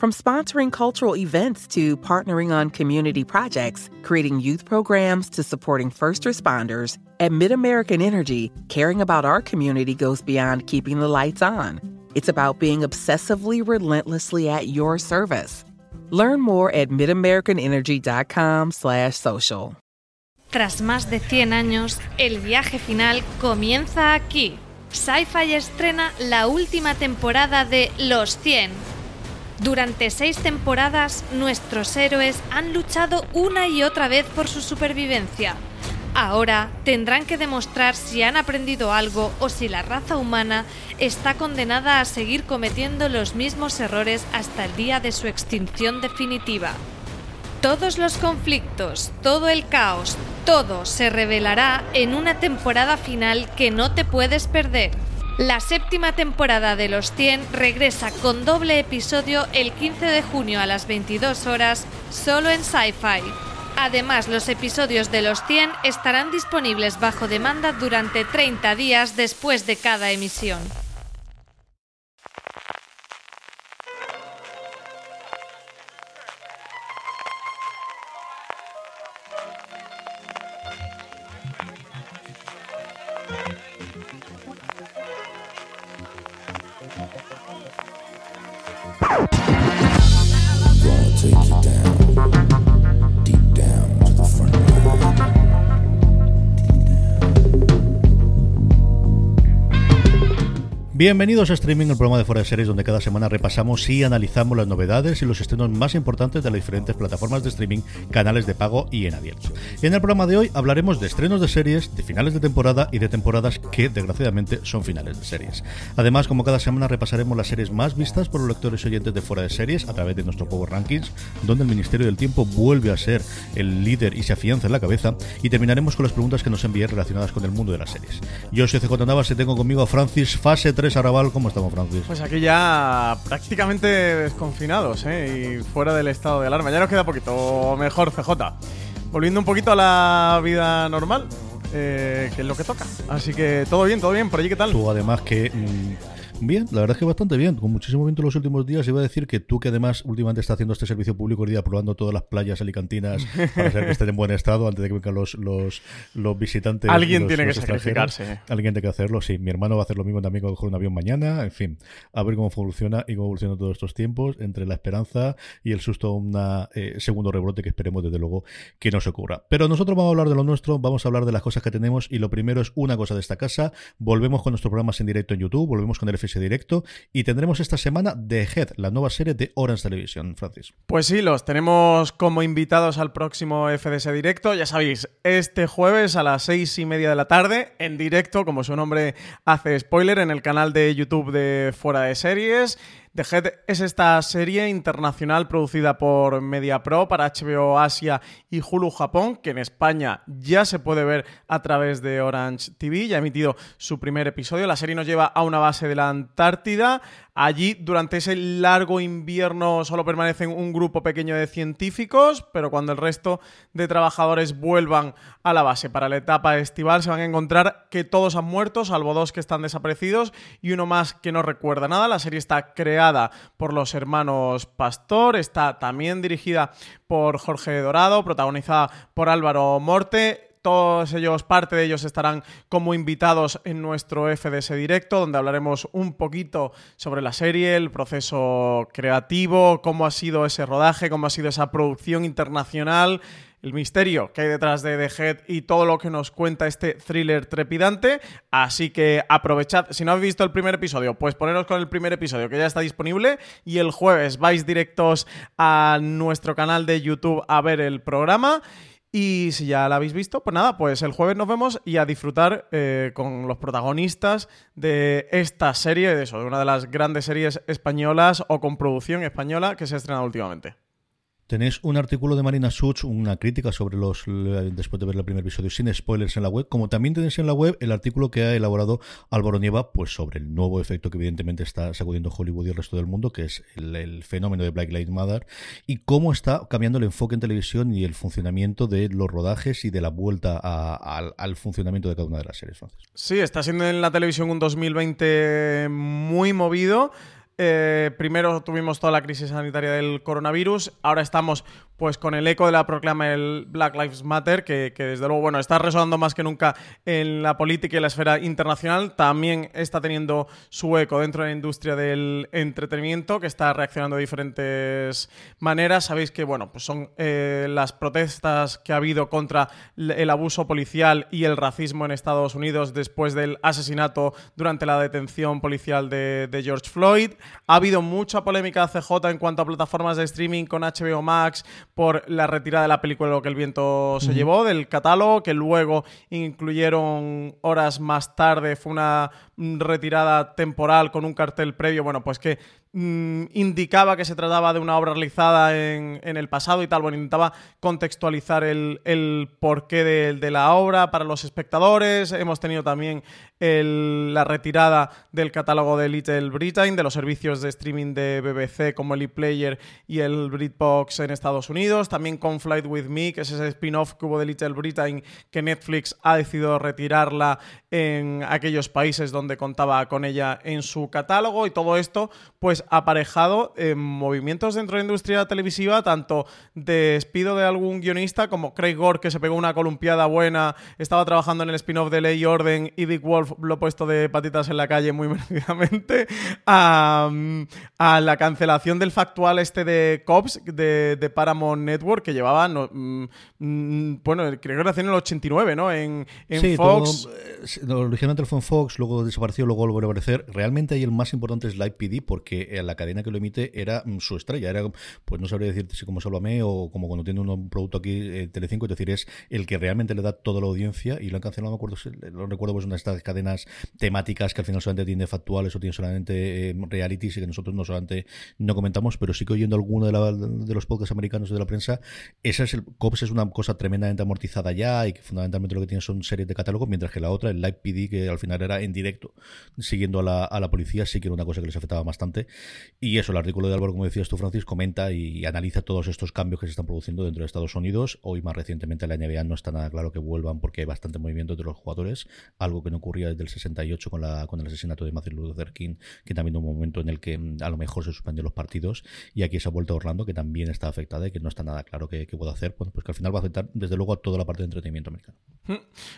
From sponsoring cultural events to partnering on community projects, creating youth programs to supporting first responders, at MidAmerican Energy, caring about our community goes beyond keeping the lights on. It's about being obsessively relentlessly at your service. Learn more at midamericanenergy.com/social. Tras más de 100 años, el viaje final comienza aquí. Sci-Fi estrena la última temporada de Los 100 durante seis temporadas, nuestros héroes han luchado una y otra vez por su supervivencia. Ahora tendrán que demostrar si han aprendido algo o si la raza humana está condenada a seguir cometiendo los mismos errores hasta el día de su extinción definitiva. Todos los conflictos, todo el caos, todo se revelará en una temporada final que no te puedes perder. La séptima temporada de Los 100 regresa con doble episodio el 15 de junio a las 22 horas, solo en Sci-Fi. Además, los episodios de Los 100 estarán disponibles bajo demanda durante 30 días después de cada emisión. Bienvenidos a Streaming, el programa de Fuera de Series, donde cada semana repasamos y analizamos las novedades y los estrenos más importantes de las diferentes plataformas de streaming, canales de pago y en abierto. En el programa de hoy hablaremos de estrenos de series, de finales de temporada y de temporadas que, desgraciadamente, son finales de series. Además, como cada semana, repasaremos las series más vistas por los lectores y oyentes de Fuera de Series a través de nuestro Power Rankings, donde el Ministerio del Tiempo vuelve a ser el líder y se afianza en la cabeza. Y terminaremos con las preguntas que nos envíen relacionadas con el mundo de las series. Yo soy CJ Navas y tengo conmigo a Francis, fase 3 Arrabal, ¿cómo estamos, Francis? Pues aquí ya prácticamente desconfinados ¿eh? y fuera del estado de alarma. Ya nos queda poquito mejor, CJ. Volviendo un poquito a la vida normal, eh, que es lo que toca. Así que todo bien, todo bien. Por allí, ¿qué tal? Tú, además, que. Bien, la verdad es que bastante bien, con muchísimo viento en los últimos días. Iba a decir que tú, que además últimamente estás haciendo este servicio público el día probando todas las playas alicantinas para saber que estén en buen estado antes de que vengan los, los, los visitantes. Alguien los- tiene que sacrificarse. Alguien tiene que hacerlo, sí. Mi hermano va a hacer lo mismo también cuando coge un avión mañana. En fin, a ver cómo funciona y cómo evolucionan todos estos tiempos entre la esperanza y el susto a un segundo rebrote que esperemos desde luego que no se ocurra. Pero nosotros vamos a hablar de lo nuestro, vamos a hablar de las cosas que tenemos y lo primero es una cosa de esta casa. Volvemos con nuestros programas en directo en YouTube, volvemos con el FS Directo y tendremos esta semana The Head, la nueva serie de Orange Television, Francis. Pues sí, los tenemos como invitados al próximo FDS Directo. Ya sabéis, este jueves a las seis y media de la tarde, en directo, como su nombre hace spoiler, en el canal de YouTube de Fuera de Series. The Head es esta serie internacional producida por MediaPro para HBO Asia y Hulu Japón, que en España ya se puede ver a través de Orange TV. Ya ha emitido su primer episodio. La serie nos lleva a una base de la Antártida, Allí, durante ese largo invierno, solo permanecen un grupo pequeño de científicos, pero cuando el resto de trabajadores vuelvan a la base para la etapa estival, se van a encontrar que todos han muerto, salvo dos que están desaparecidos y uno más que no recuerda nada. La serie está creada por los hermanos Pastor, está también dirigida por Jorge Dorado, protagonizada por Álvaro Morte todos ellos, parte de ellos estarán como invitados en nuestro FDS directo, donde hablaremos un poquito sobre la serie, el proceso creativo, cómo ha sido ese rodaje, cómo ha sido esa producción internacional el misterio que hay detrás de The Head y todo lo que nos cuenta este thriller trepidante. Así que aprovechad, si no habéis visto el primer episodio, pues poneros con el primer episodio que ya está disponible y el jueves vais directos a nuestro canal de YouTube a ver el programa. Y si ya la habéis visto, pues nada, pues el jueves nos vemos y a disfrutar eh, con los protagonistas de esta serie, de eso, de una de las grandes series españolas o con producción española que se ha estrenado últimamente. Tenéis un artículo de Marina Such, una crítica sobre los, después de ver el primer episodio, sin spoilers en la web, como también tenéis en la web el artículo que ha elaborado Álvaro Nieva, pues sobre el nuevo efecto que evidentemente está sacudiendo Hollywood y el resto del mundo, que es el, fenómeno de Black Lives Matter, y cómo está cambiando el enfoque en televisión y el funcionamiento de los rodajes y de la vuelta al, al, funcionamiento de cada una de las series. Sí, está siendo en la televisión un 2020 muy movido. Eh, primero tuvimos toda la crisis sanitaria del coronavirus, ahora estamos pues con el eco de la proclama del Black Lives Matter, que, desde luego, bueno, está resonando más que nunca en la política y la esfera internacional, también está teniendo su eco dentro de la industria del entretenimiento, que está reaccionando de diferentes maneras. Sabéis que, bueno, pues son eh, las protestas que ha habido contra el abuso policial y el racismo en Estados Unidos después del asesinato durante la detención policial de, de George Floyd. Ha habido mucha polémica CJ en cuanto a plataformas de streaming con HBO Max, por la retirada de la película Lo que el viento se llevó del catálogo, que luego incluyeron horas más tarde, fue una retirada temporal con un cartel previo, bueno, pues que Mm, indicaba que se trataba de una obra realizada en, el pasado y tal. Bueno, intentaba contextualizar el, porqué de, la obra para los espectadores. Hemos tenido también la retirada del catálogo de Little Britain, de los servicios de streaming de BBC como el ePlayer y el BritBox en Estados Unidos. También con Flight With Me, que es ese spin-off que hubo de Little Britain que Netflix ha decidido retirarla en aquellos países donde contaba con ella en su catálogo. Y todo esto, pues aparejado en movimientos dentro de la industria televisiva, tanto de despido de algún guionista como Craig Gore, que se pegó una columpiada buena, estaba trabajando en el spin-off de Ley y Orden, y Dick Wolf lo ha puesto de patitas en la calle muy merecidamente, a, la cancelación del factual este de Cops de, Paramount Network, que llevaba, mm, mm, bueno, creo que en el 89, ¿no? En, Fox. Eh, originalmente fue en Fox, luego desapareció, luego volvió a aparecer. Realmente ahí el más importante es Live PD, porque eh, la cadena que lo emite era mm, su estrella. Era, pues no sabría decirte si como Sálvame o como cuando tiene un producto aquí eh, Telecinco, es decir, es el que realmente le da toda la audiencia y lo han cancelado, no me acuerdo, lo recuerdo, pues una de estas cadenas temáticas que al final solamente tiene factuales o tiene solamente eh, realities y que nosotros no solamente no comentamos, pero sí que oyendo alguno de, de los podcasts americanos de la prensa, esa es el COPS es una cosa tremendamente amortizada ya y que fundamentalmente lo que tiene son series de catálogo, mientras que la otra, el Live PD, que al final era en directo, siguiendo a la, a la policía, sí que era una cosa que les afectaba bastante y eso, el artículo de Álvaro, como decías tú, Francis, comenta y analiza todos estos cambios que se están produciendo dentro de Estados Unidos. Hoy, más recientemente, la NBA no está nada claro que vuelvan porque hay bastante movimiento entre los jugadores, algo que no ocurría desde el 68 con, la, con el asesinato de Matthew Luther King, que también hubo un momento en el que mm, a lo mejor se suspendió los partidos. Y aquí se ha vuelto Orlando, que también está afectada y que no está nada claro qué, puede hacer. Bueno, pues que al final va a afectar, desde luego, a toda la parte de entretenimiento americano. Mm.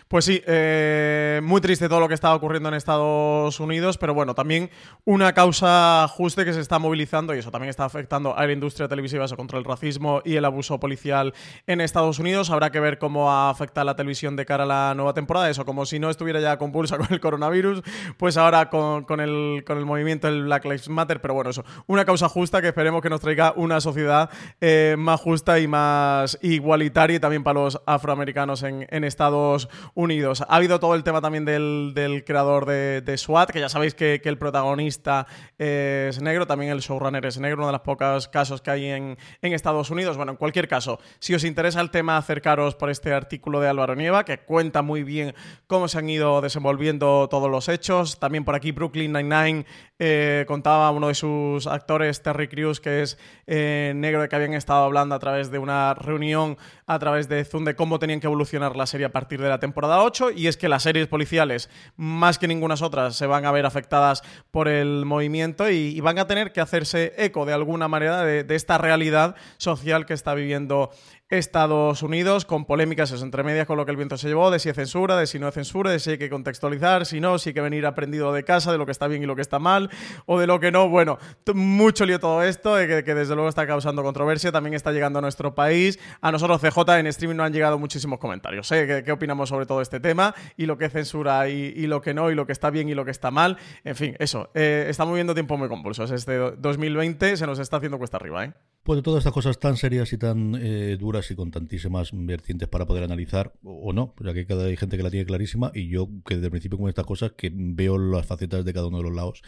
Pues sí, eh, muy triste todo lo que está ocurriendo en Estados Unidos, pero bueno, también una causa justa que se está movilizando y eso también está afectando a la industria televisiva eso, contra el racismo y el abuso policial en Estados Unidos. Habrá que ver cómo afecta la televisión de cara a la nueva temporada. Eso, como si no estuviera ya compulsa con el coronavirus, pues ahora con, el, con el movimiento del Black Lives Matter. Pero bueno, eso, una causa justa que esperemos que nos traiga una sociedad eh, más justa y más igualitaria también para los afroamericanos en, Estados Unidos. Ha habido todo el tema también del, creador de, SWAT, que ya sabéis que, el protagonista es negro, también el showrunner es negro, uno de los pocos casos que hay en, en Estados Unidos. Bueno, en cualquier caso, si os interesa el tema, acercaros por este artículo de Álvaro Nieva, que cuenta muy bien cómo se han ido desenvolviendo todos los hechos. También por aquí Brooklyn Nine-Nine eh, contaba uno de sus actores, Terry Crews, que es eh, negro, de que habían estado hablando a través de una reunión, a través de Zoom, de cómo tenían que evolucionar la serie a partir de la temporada 8. Y es que las series policiales, más que ninguna otras, se van a ver afectadas por el movimiento y, van a tener que hacerse eco de alguna manera de, de esta realidad social que está viviendo Estados Unidos, con polémicas entre medias con lo que el viento se llevó, de si es censura, de si no es censura, de si hay que contextualizar, si no, si hay que venir aprendido de casa, de lo que está bien y lo que está mal, o de lo que no. Bueno, mucho lío todo esto, que, que, desde luego está causando controversia, también está llegando a nuestro país. A nosotros, CJ, en streaming no han llegado muchísimos comentarios. ¿eh? ¿Qué, opinamos sobre todo este tema? Y lo que es censura y, lo que no, y lo que está bien y lo que está mal. En fin, eso. Eh, estamos viviendo tiempos muy convulsos. Este 2020 se nos está haciendo cuesta arriba, ¿eh? Pues de todas estas cosas tan serias y tan eh, duras y con tantísimas vertientes para poder analizar, o no, ya que cada hay gente que la tiene clarísima y yo que desde el principio con estas cosas que veo las facetas de cada uno de los lados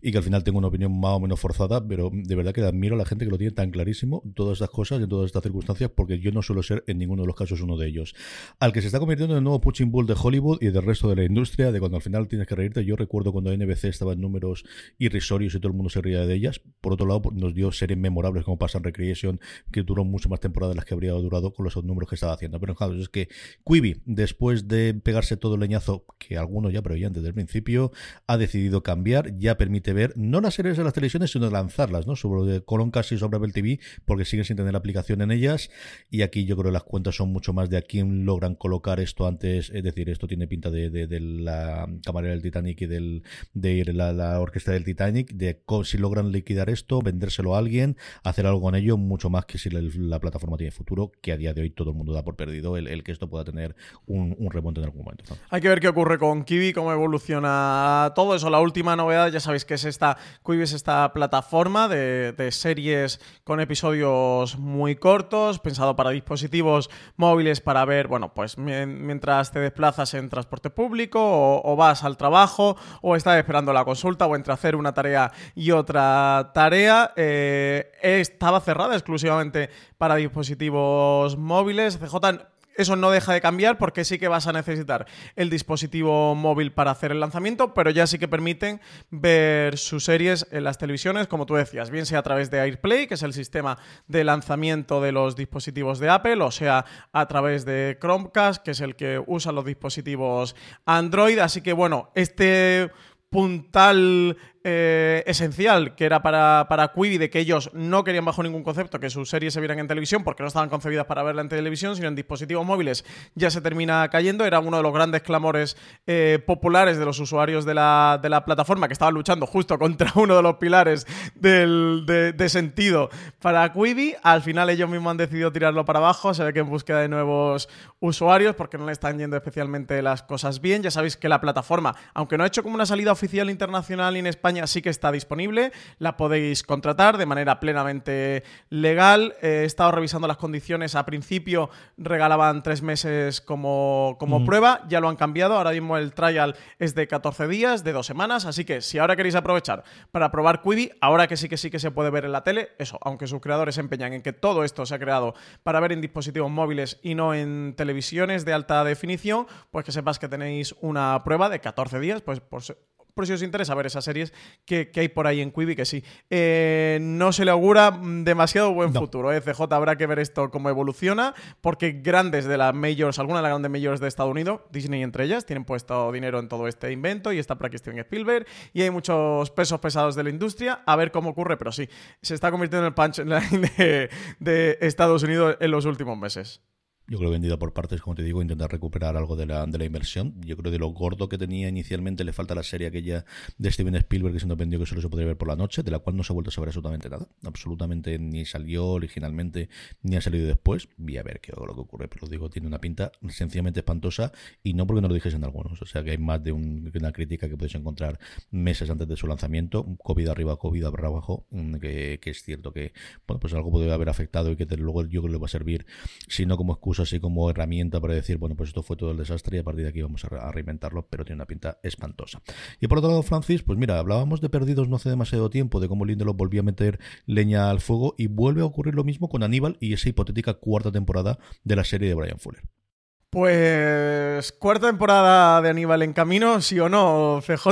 y que al final tengo una opinión más o menos forzada, pero de verdad que admiro a la gente que lo tiene tan clarísimo, todas estas cosas y en todas estas circunstancias, porque yo no suelo ser en ninguno de los casos uno de ellos. Al que se está convirtiendo en el nuevo punching bull de Hollywood y del resto de la industria, de cuando al final tienes que reírte, yo recuerdo cuando NBC estaba en números irrisorios y todo el mundo se reía de ellas, por otro lado nos dio series memorables como pasan Recreation que duró mucho más temporadas de las que habría durado con los números que estaba haciendo. Pero claro, es que Quibi, después de pegarse todo el leñazo, que algunos ya preveían desde el principio, ha decidido cambiar, ya permite ver no las series de las televisiones, sino lanzarlas, ¿no? Sobre Colon casi sobre Apple TV, porque siguen sin tener aplicación en ellas. Y aquí yo creo que las cuentas son mucho más de a quién logran colocar esto antes. Es decir, esto tiene pinta de, de, la camarera del Titanic y del, de la, la orquesta del Titanic, de si logran liquidar esto, vendérselo a alguien, hacer algo con ello mucho más que si la, plataforma tiene futuro, que a día de hoy todo el mundo da por perdido el, que esto pueda tener un, remonte en algún momento. Hay que ver qué ocurre con Kiwi, cómo evoluciona todo eso. La última novedad, ya sabéis que es esta, Kiwi es esta plataforma de, series con episodios muy cortos, pensado para dispositivos móviles para ver, bueno, pues mientras te desplazas en transporte público o, vas al trabajo o estás esperando la consulta o entre hacer una tarea y otra tarea, eh, cerrada exclusivamente para dispositivos móviles. CJ eso no deja de cambiar porque sí que vas a necesitar el dispositivo móvil para hacer el lanzamiento, pero ya sí que permiten ver sus series en las televisiones, como tú decías, bien sea a través de AirPlay, que es el sistema de lanzamiento de los dispositivos de Apple, o sea a través de Chromecast, que es el que usan los dispositivos Android. Así que bueno, este puntal eh, esencial que era para, para Quibi, de que ellos no querían bajo ningún concepto que sus series se vieran en televisión porque no estaban concebidas para verla en televisión, sino en dispositivos móviles, ya se termina cayendo. Era uno de los grandes clamores eh, populares de los usuarios de la, de la, plataforma que estaban luchando justo contra uno de los pilares del, de, sentido para Quibi. Al final ellos mismos han decidido tirarlo para abajo, se ve que en búsqueda de nuevos usuarios porque no le están yendo especialmente las cosas bien. Ya sabéis que la plataforma, aunque no ha hecho como una salida oficial internacional en España, sí que está disponible, la podéis contratar de manera plenamente legal. Eh, he estado revisando las condiciones, a principio regalaban tres meses como, como prueba, ya lo han cambiado, ahora mismo el trial es de 14 días, de dos semanas, así que si ahora queréis aprovechar para probar Quibi, ahora que sí que sí que se puede ver en la tele, eso, aunque sus creadores se empeñan en que todo esto se ha creado para ver en dispositivos móviles y no en televisiones de alta definición, pues que sepas que tenéis una prueba de 14 días, pues por, por si os interesa ver esas series que, hay por ahí en Quibi, que sí. Eh, no se le augura demasiado buen futuro. ¿eh? CJ habrá que ver esto cómo evoluciona, porque grandes de las majors, algunas de las grandes majors de Estados Unidos, Disney entre ellas, tienen puesto dinero en todo este invento y está por aquí Steven Spielberg y hay muchos pesos pesados de la industria. A ver cómo ocurre, pero sí, se está convirtiendo en el punchline de, de Estados Unidos en los últimos meses. Yo creo vendida por partes, como te digo, intentar recuperar algo de la, de la inversión. Yo creo de lo gordo que tenía inicialmente le falta la serie aquella de Steven Spielberg que se nos que solo se podría ver por la noche, de la cual no se ha vuelto a saber absolutamente nada. Absolutamente ni salió originalmente ni ha salido después. Vi a ver qué lo que ocurre, pero os digo, tiene una pinta sencillamente espantosa y no porque no lo dijesen algunos. O sea que hay más de una crítica que podéis encontrar meses antes de su lanzamiento. COVID arriba, COVID abajo, mm, que, que es cierto que bueno pues algo puede haber afectado y que luego yo creo que le va a servir, si no como excusa así como herramienta para decir, bueno, pues esto fue todo el desastre y a partir de aquí vamos a, reinventarlo, pero tiene una pinta espantosa. Y por otro lado, Francis, pues mira, hablábamos de perdidos no hace demasiado tiempo, de cómo Lindelof volvía a meter leña al fuego y vuelve a ocurrir lo mismo con Aníbal y esa hipotética cuarta temporada de la serie de Brian Fuller. Pues cuarta temporada de Aníbal en camino, sí o no, CJ.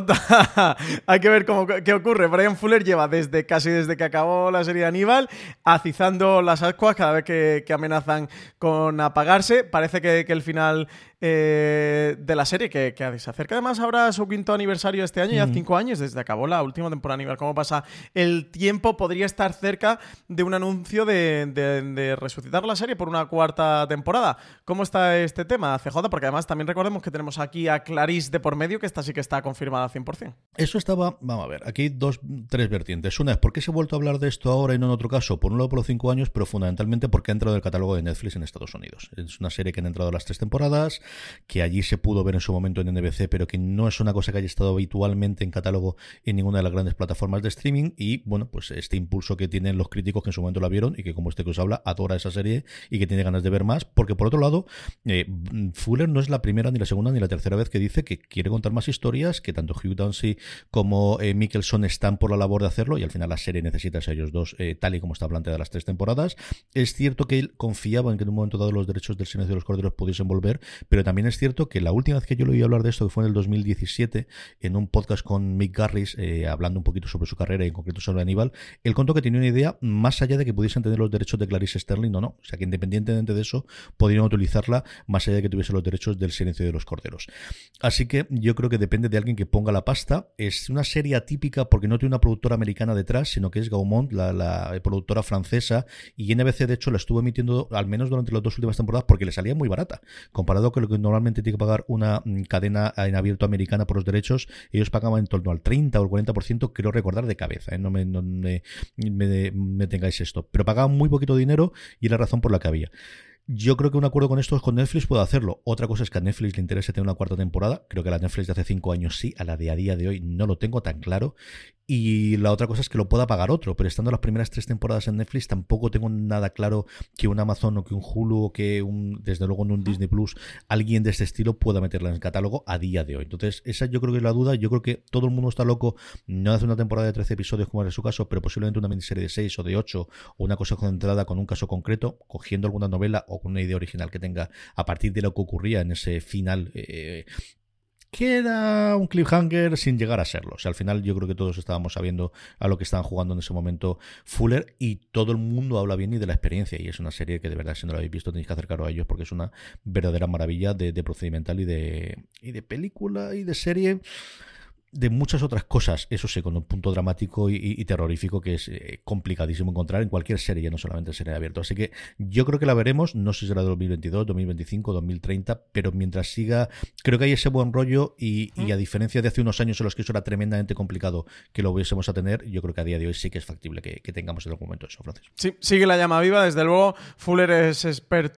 Hay que ver cómo, qué ocurre. Brian Fuller lleva desde casi desde que acabó la serie de Aníbal acizando las ascuas cada vez que, amenazan con apagarse. Parece que, que el final eh, de la serie, que, se acerca además ahora su quinto aniversario este año, ya cinco años desde que acabó la última temporada. Nivel, cómo pasa el tiempo, podría estar cerca de un anuncio de, resucitar la serie por una cuarta temporada. ¿Cómo está este tema, CJ? Porque además también recordemos que tenemos aquí a Clarice de por medio, que esta sí que está confirmada 100%. Eso estaba, vamos a ver, aquí dos, tres vertientes. Una es, ¿por qué se ha vuelto a hablar de esto ahora y no en otro caso? Por un lado por los cinco años, pero fundamentalmente porque ha entrado en el catálogo de Netflix en Estados Unidos. Es una serie que ha entrado las tres temporadas que allí se pudo ver en su momento en NBC, pero que no es una cosa que haya estado habitualmente en catálogo en ninguna de las grandes plataformas de streaming. Y bueno, pues este impulso que tienen los críticos que en su momento la vieron y que, como este que os habla, adora esa serie y que tiene ganas de ver más, porque por otro lado, eh, Fuller no es la primera, ni la segunda, ni la tercera vez que dice que quiere contar más historias, que tanto Hugh Dancy como eh, Mickelson están por la labor de hacerlo, y al final la serie necesita a ellos dos, eh, tal y como está planteada las tres temporadas. Es cierto que él confiaba en que en un momento dado los derechos del silencio de los corderos pudiesen volver, pero también es cierto que la última vez que yo le oí hablar de esto, que fue en el 2017, en un podcast con Mick Garris, eh, hablando un poquito sobre su carrera y en concreto sobre Aníbal, él contó que tenía una idea más allá de que pudiesen tener los derechos de Clarice Sterling o no. O sea, que independientemente de eso, podrían utilizarla más allá de que tuviese los derechos del silencio de los corderos. Así que yo creo que depende de alguien que ponga la pasta. Es una serie atípica porque no tiene una productora americana detrás, sino que es Gaumont, la, la productora francesa, y NBC de hecho la estuvo emitiendo al menos durante las dos últimas temporadas porque le salía muy barata, comparado con lo que normalmente tiene que pagar una mm, cadena en abierto americana por los derechos, ellos pagaban en torno al 30 o el 40%, creo recordar de cabeza, ¿eh? no, me, me, tengáis esto, pero pagaban muy poquito dinero y la razón por la que había. Yo creo que un acuerdo con esto con Netflix puede hacerlo. Otra cosa es que a Netflix le interese tener una cuarta temporada. Creo que la Netflix de hace cinco años sí, a la de a día de hoy no lo tengo tan claro. Y la otra cosa es que lo pueda pagar otro, pero estando las primeras tres temporadas en Netflix tampoco tengo nada claro que un Amazon o que un Hulu o que un, desde luego en un Disney Plus, alguien de este estilo pueda meterla en el catálogo a día de hoy. Entonces, esa yo creo que es la duda. Yo creo que todo el mundo está loco, no hace una temporada de 13 episodios como era su caso, pero posiblemente una miniserie de 6 o de 8 o una cosa concentrada con un caso concreto, cogiendo alguna novela o con una idea original que tenga a partir de lo que ocurría en ese final eh, queda un cliffhanger sin llegar a serlo. O sea, al final yo creo que todos estábamos sabiendo a lo que estaban jugando en ese momento Fuller y todo el mundo habla bien y de la experiencia y es una serie que de verdad si no la habéis visto tenéis que acercaros a ellos porque es una verdadera maravilla de, de procedimental y de, y de película y de serie de muchas otras cosas, eso sí, con un punto dramático y, terrorífico que es eh, complicadísimo encontrar en cualquier serie, ya no solamente en serie abierta. Así que yo creo que la veremos, no sé si será 2022, 2025, 2030, pero mientras siga, creo que hay ese buen rollo y, a diferencia de hace unos años en los que eso era tremendamente complicado que lo hubiésemos a tener, yo creo que a día de hoy sí que es factible que, que tengamos en algún momento eso, Francis. Sí, sigue la llama viva, desde luego. Fuller es experto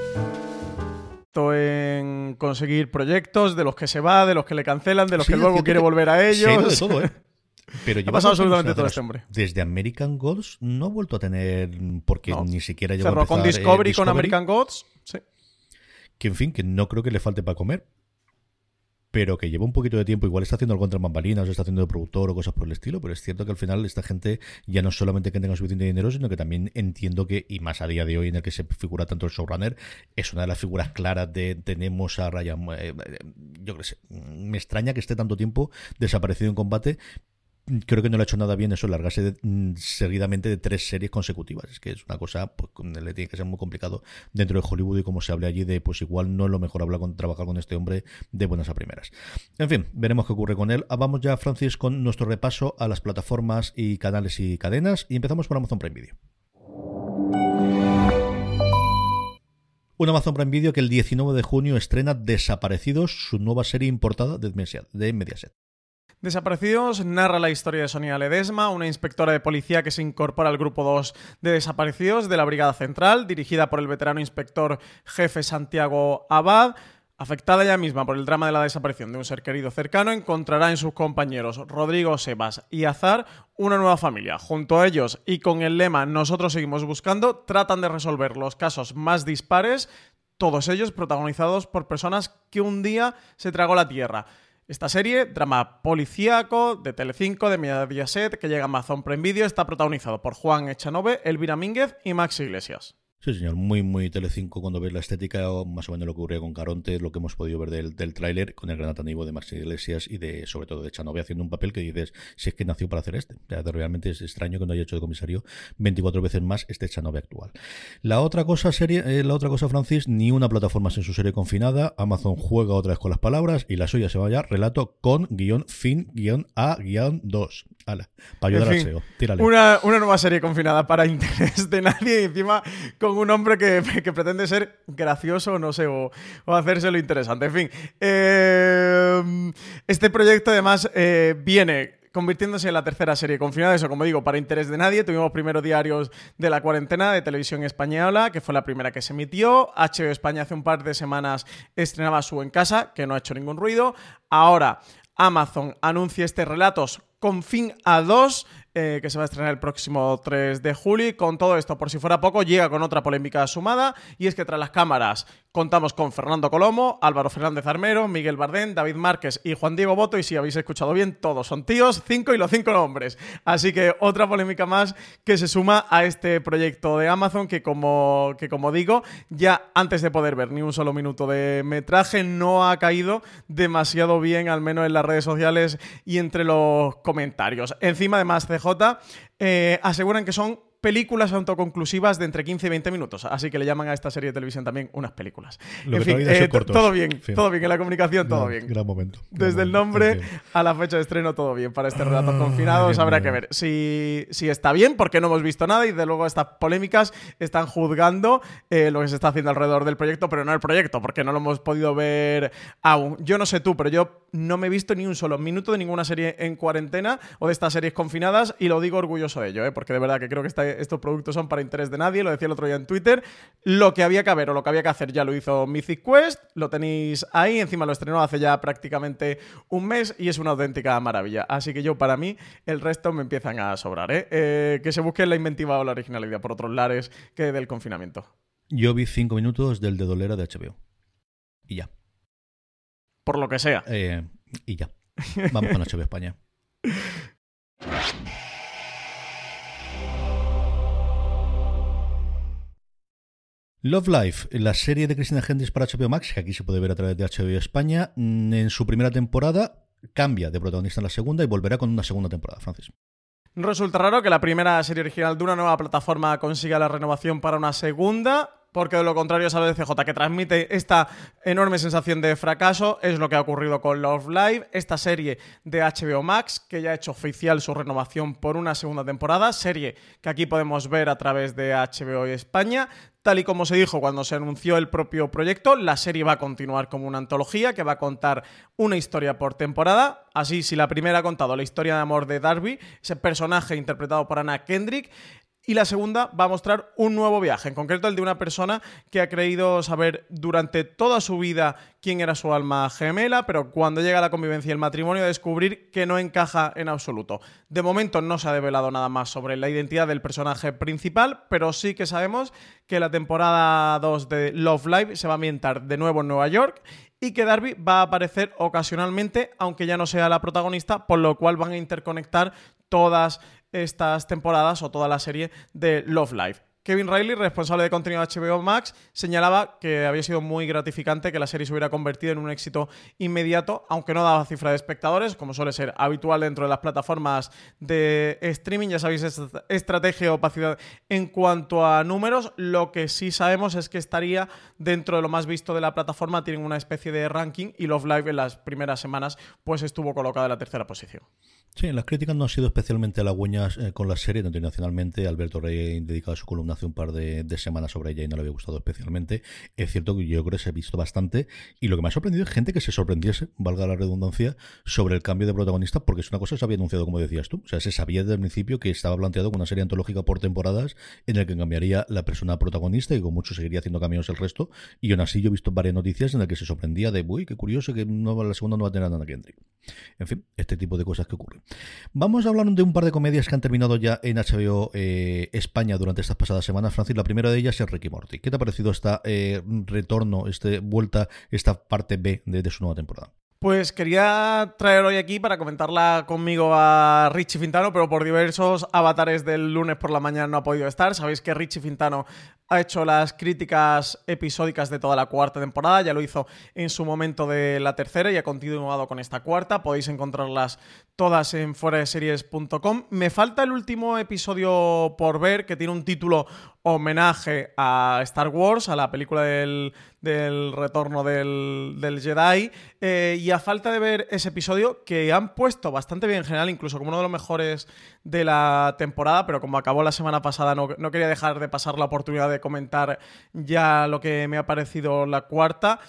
En conseguir proyectos de los que se va, de los que le cancelan, de los que luego quiere volver a ellos. de todo, ¿eh? Pero ha pasado absolutamente todo este hombre. Desde American Gods no ha vuelto a tener, porque ni siquiera llegó Cerró a con Discovery, con American Gods. Sí. Que en fin, que no creo que le falte para comer pero que lleva un poquito de tiempo, igual está haciendo algo entre bambalinas, está haciendo de productor o cosas por el estilo, pero es cierto que al final esta gente ya no solamente que tenga suficiente dinero, sino que también entiendo que, y más a día de hoy en el que se figura tanto el showrunner, es una de las figuras claras de tenemos a Ryan, eh, yo creo sé, me extraña que esté tanto tiempo desaparecido en combate, creo que no le ha hecho nada bien eso, largarse mm, seguidamente de tres series consecutivas. Es que es una cosa, pues le tiene que ser muy complicado dentro de Hollywood y como se hable allí de, pues igual no es lo mejor hablar con, trabajar con este hombre de buenas a primeras. En fin, veremos qué ocurre con él. Ah, vamos ya, Francis, con nuestro repaso a las plataformas y canales y cadenas y empezamos por Amazon Prime Video. Un Amazon Prime Video que el 19 de junio estrena Desaparecidos, su nueva serie importada de Mediaset. Desaparecidos narra la historia de Sonia Ledesma, una inspectora de policía que se incorpora al grupo 2 de desaparecidos de la Brigada Central, dirigida por el veterano inspector jefe Santiago Abad. Afectada ella misma por el drama de la desaparición de un ser querido cercano, encontrará en sus compañeros Rodrigo Sebas y Azar una nueva familia. Junto a ellos y con el lema Nosotros seguimos buscando, tratan de resolver los casos más dispares, todos ellos protagonizados por personas que un día se tragó la tierra. Esta serie, drama policíaco de Telecinco, de Mediaset, que llega a Amazon Prime Video, está protagonizado por Juan Echanove, Elvira Mínguez y Max Iglesias. Sí, señor, muy, muy Telecinco cuando ves la estética, más o menos lo que ocurría con Caronte, lo que hemos podido ver del, del tráiler, con el gran atractivo de Max Iglesias y de, sobre todo, de Chanove haciendo un papel que dices, si es que nació para hacer este. realmente es extraño que no haya hecho de comisario 24 veces más este Chanove actual. La otra cosa, serie, eh, la otra cosa, Francis, ni una plataforma sin su serie confinada, Amazon juega otra vez con las palabras y la suya se va ya, relato con guion fin guion a guion 2. Para ayudar al SEO. Tírale. Una, una nueva serie confinada para interés de nadie y encima con un hombre que, pretende ser gracioso, no sé, o, hacerse lo interesante. En fin, eh, este proyecto además eh, viene convirtiéndose en la tercera serie confinada, eso como digo, para interés de nadie. Tuvimos primero diarios de la cuarentena de televisión española, que fue la primera que se emitió. HBO España hace un par de semanas estrenaba su En Casa, que no ha hecho ningún ruido. Ahora Amazon anuncia este relatos con fin a dos eh, que se va a estrenar el próximo 3 de julio. Con todo esto, por si fuera poco, llega con otra polémica sumada, y es que tras las cámaras contamos con Fernando Colomo, Álvaro Fernández Armero, Miguel Bardén, David Márquez y Juan Diego Boto, y si habéis escuchado bien, todos son tíos, cinco y los cinco nombres. Así que otra polémica más que se suma a este proyecto de Amazon que como, que como digo, ya antes de poder ver ni un solo minuto de metraje, no ha caído demasiado bien, al menos en las redes sociales y entre los comentarios. Encima, además, Eh, aseguran que son películas autoconclusivas de entre 15 y 20 minutos. Así que le llaman a esta serie de televisión también unas películas. en fin, eh, todo bien, todo bien en la comunicación, todo bien. Gran momento. Desde el nombre a la fecha de estreno, todo bien. Para este relato confinado habrá que ver si, si, está bien, porque no hemos visto nada y de luego estas polémicas están juzgando eh, lo que se está haciendo alrededor del proyecto, pero no el proyecto, porque no lo hemos podido ver aún. Yo no sé tú, pero yo no me he visto ni un solo minuto de ninguna serie en cuarentena o de estas series confinadas y lo digo orgulloso de ello, ¿eh? porque de verdad que creo que estos productos son para interés de nadie, lo decía el otro día en Twitter. Lo que había que ver o lo que había que hacer ya lo hizo Mythic Quest, lo tenéis ahí, encima lo estrenó hace ya prácticamente un mes y es una auténtica maravilla. Así que yo, para mí, el resto me empiezan a sobrar. ¿eh? eh que se busque la inventiva o la originalidad por otros lares que del confinamiento. Yo vi cinco minutos del de Dolera de HBO. Y ya. Por lo que sea. Eh, y ya. Vamos con HBO España. Love Life, la serie de Cristina Hendricks para HBO Max, que aquí se puede ver a través de HBO España, mm, en su primera temporada cambia de protagonista en la segunda y volverá con una segunda temporada, Francis. Resulta raro que la primera serie original de una nueva plataforma consiga la renovación para una segunda porque de lo contrario sabe CJ que transmite esta enorme sensación de fracaso, es lo que ha ocurrido con Love Live, esta serie de HBO Max, que ya ha hecho oficial su renovación por una segunda temporada, serie que aquí podemos ver a través de HBO España. Tal y como se dijo cuando se anunció el propio proyecto, la serie va a continuar como una antología que va a contar una historia por temporada. Así, si la primera ha contado la historia de amor de Darby, ese personaje interpretado por Anna Kendrick, y la segunda va a mostrar un nuevo viaje, en concreto el de una persona que ha creído saber durante toda su vida quién era su alma gemela, pero cuando llega la convivencia y el matrimonio descubrir que no encaja en absoluto. De momento no se ha develado nada más sobre la identidad del personaje principal, pero sí que sabemos que la temporada 2 de Love Live se va a ambientar de nuevo en Nueva York y que Darby va a aparecer ocasionalmente, aunque ya no sea la protagonista, por lo cual van a interconectar todas estas temporadas o toda la serie de Love Live. Kevin Riley, responsable de contenido de HBO Max, señalaba que había sido muy gratificante que la serie se hubiera convertido en un éxito inmediato, aunque no daba cifra de espectadores, como suele ser habitual dentro de las plataformas de streaming. Ya sabéis, estrategia opacidad en cuanto a números. Lo que sí sabemos es que estaría dentro de lo más visto de la plataforma, tienen una especie de ranking y Love Live en las primeras semanas pues estuvo colocada en la tercera posición. Sí, las críticas no han sido especialmente halagüeñas eh, con la serie, internacionalmente. Alberto Rey dedicado su columna hace un par de, semanas sobre ella y no le había gustado especialmente. Es cierto que yo creo que se ha visto bastante. Y lo que me ha sorprendido es gente que se sorprendiese, valga la redundancia, sobre el cambio de protagonista, porque es una cosa que se había anunciado, como decías tú. O sea, se sabía desde el principio que estaba planteado con una serie antológica por temporadas en el que cambiaría la persona protagonista y con mucho seguiría haciendo cambios el resto. Y aún así yo he visto varias noticias en las que se sorprendía de, uy, qué curioso que no, la segunda no va a tener nada Kendrick. En fin, este tipo de cosas que ocurren. Vamos a hablar de un par de comedias que han terminado ya en HBO eh, España durante estas pasadas semanas. Francis, la primera de ellas es Ricky Morty. ¿Qué te ha parecido esta eh, retorno, este vuelta, esta parte B de, su nueva temporada? Pues quería traer hoy aquí para comentarla conmigo a Richie Fintano, pero por diversos avatares del lunes por la mañana no ha podido estar. Sabéis que Richie Fintano ha hecho las críticas episódicas de toda la cuarta temporada, ya lo hizo en su momento de la tercera y ha continuado con esta cuarta. Podéis encontrarlas todas en foraseries.com. Me falta el último episodio por ver, que tiene un título homenaje a Star Wars, a la película del, retorno del, Jedi. Eh, y a falta de ver ese episodio, que han puesto bastante bien en general, incluso como uno de los mejores de la temporada, pero como acabó la semana pasada, no, no quería dejar de pasar la oportunidad de comentar ya lo que me ha parecido la cuarta.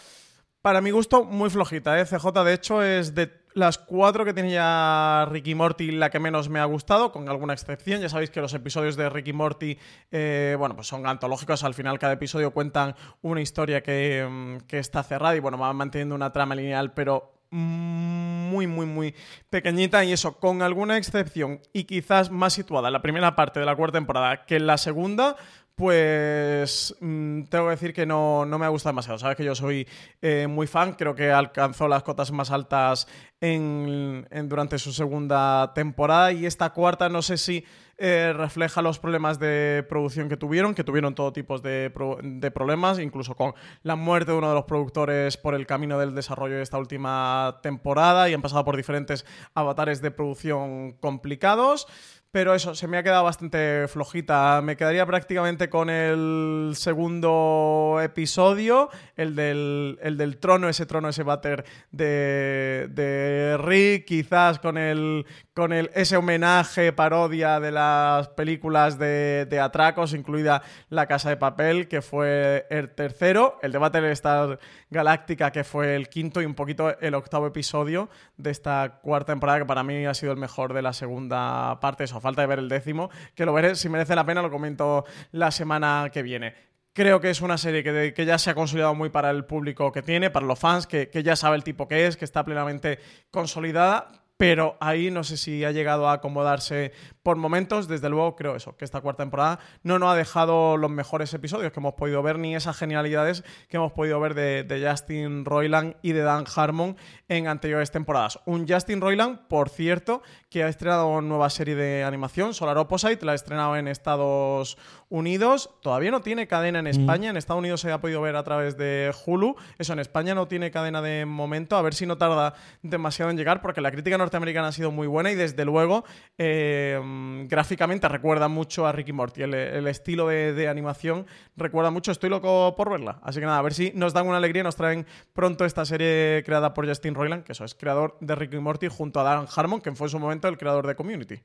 Para mi gusto, muy flojita, ¿eh? CJ, de hecho, es de las cuatro que tenía Ricky Morty la que menos me ha gustado, con alguna excepción. Ya sabéis que los episodios de Ricky Morty, eh, bueno, pues son antológicos. Al final, cada episodio cuentan una historia que, mm, que está cerrada y, bueno, van manteniendo una trama lineal, pero muy, muy, muy pequeñita y eso, con alguna excepción y quizás más situada en la primera parte de la cuarta temporada que en la segunda, pues mm, tengo que decir que no, me ha gustado demasiado. Sabes que yo soy eh, muy fan, creo que alcanzó las cotas más altas en, durante su segunda temporada y esta cuarta no sé si eh, refleja los problemas de producción que tuvieron, que tuvieron todo tipo de, de, problemas, incluso con la muerte de uno de los productores por el camino del desarrollo de esta última temporada y han pasado por diferentes avatares de producción complicados. Pero eso, se me ha quedado bastante flojita. Me quedaría prácticamente con el segundo episodio, el del, el del trono, ese trono, ese váter de, de Rick, quizás con el, con el, ese homenaje, parodia de las películas de, de, atracos, incluida La Casa de Papel, que fue el tercero, el debate de Star Galáctica, que fue el quinto, y un poquito el octavo episodio de esta cuarta temporada, que para mí ha sido el mejor de la segunda parte. Eso, falta de ver el décimo, que lo veré, si merece la pena, lo comento la semana que viene. Creo que es una serie que, que, ya se ha consolidado muy para el público que tiene, para los fans, que, que, ya sabe el tipo que es, que está plenamente consolidada, pero ahí no sé si ha llegado a acomodarse por momentos. Desde luego, creo eso, que esta cuarta temporada no nos ha dejado los mejores episodios que hemos podido ver, ni esas genialidades que hemos podido ver de, Justin Roiland y de Dan Harmon en anteriores temporadas. Un Justin Roiland, por cierto, que ha estrenado una nueva serie de animación, Solar Opposite, la ha estrenado en Estados Unidos. Todavía no tiene cadena en mm. España. En Estados Unidos se ha podido ver a través de Hulu. Eso en España no tiene cadena de momento. A ver si no tarda demasiado en llegar, porque la crítica norteamericana ha sido muy buena y desde luego eh, gráficamente recuerda mucho a Ricky Morty. El, estilo de, animación recuerda mucho. Estoy loco por verla. Así que nada, a ver si nos dan una alegría. Nos traen pronto esta serie creada por Justin Roiland, que eso es creador de Ricky Morty, junto a Dan Harmon, que fue en su momento el creador de Community.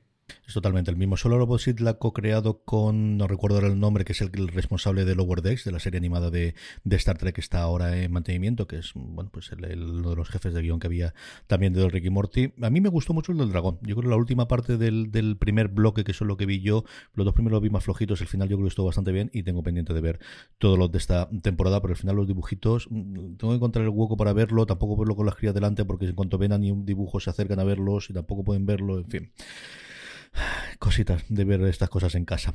Es totalmente el mismo. Solo Opposite la ha co-creado con, no recuerdo el nombre, que es el, responsable de Lower Decks, de la serie animada de, Star Trek que está ahora en mantenimiento, que es bueno pues uno de los jefes de guion que había también de Ricky Morty. A mí me gustó mucho el del dragón. Yo creo que la última parte del, primer bloque, que es lo que vi yo, los dos primeros vi más flojitos, el final yo creo que estuvo bastante bien y tengo pendiente de ver todos los de esta temporada, pero al final los dibujitos, mm, tengo que encontrar el hueco para verlo, tampoco verlo con las crías delante, porque en cuanto ven a ni un dibujo se acercan a verlos y tampoco pueden verlo, en fin cositas de ver estas cosas en casa.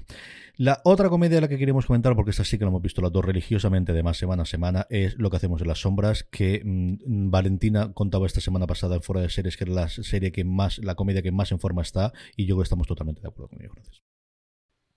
La otra comedia de la que queremos comentar, porque esta sí que la hemos visto las dos religiosamente, además semana a semana, es Lo que hacemos en las sombras, que mm, Valentina contaba esta semana pasada en Fuera de Series, que es la serie que más, la comedia que más en forma está, y yo creo que estamos totalmente de acuerdo con ello. Gracias.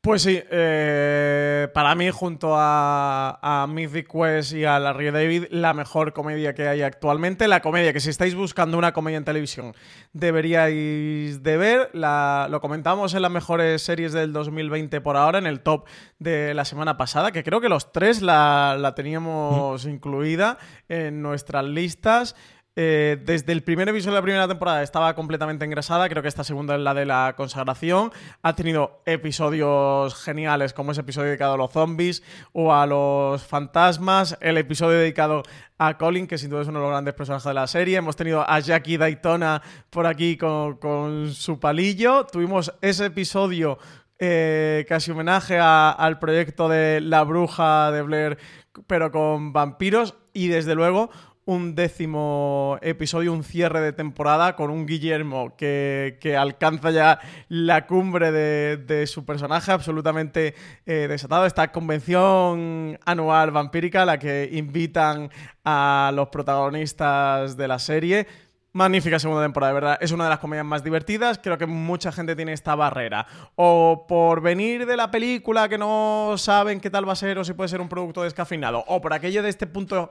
Pues sí, eh, para mí, junto a, a Mythic Quest y a Larry David, la mejor comedia que hay actualmente. La comedia que si estáis buscando una comedia en televisión deberíais de ver. La, lo comentamos en las mejores series del 2020 por ahora, en el top de la semana pasada, que creo que los tres la, la teníamos incluida en nuestras listas. Eh, desde el primer episodio de la primera temporada estaba completamente engrasada. Creo que esta segunda es la de la consagración. Ha tenido episodios geniales, como ese episodio dedicado a los zombies o a los fantasmas. El episodio dedicado a Colin, que sin duda es uno de los grandes personajes de la serie. Hemos tenido a Jackie Daytona por aquí con, su palillo. Tuvimos ese episodio eh, casi homenaje al proyecto de La Bruja de Blair, pero con vampiros. Y desde luego un décimo episodio, un cierre de temporada con un Guillermo que, alcanza ya la cumbre de, su personaje absolutamente eh, desatado. Esta convención anual vampírica a la que invitan a los protagonistas de la serie. Magnífica segunda temporada, de verdad. Es una de las comedias más divertidas. Creo que mucha gente tiene esta barrera. O por venir de la película que no saben qué tal va a ser o si puede ser un producto descafeinado. O por aquello de este punto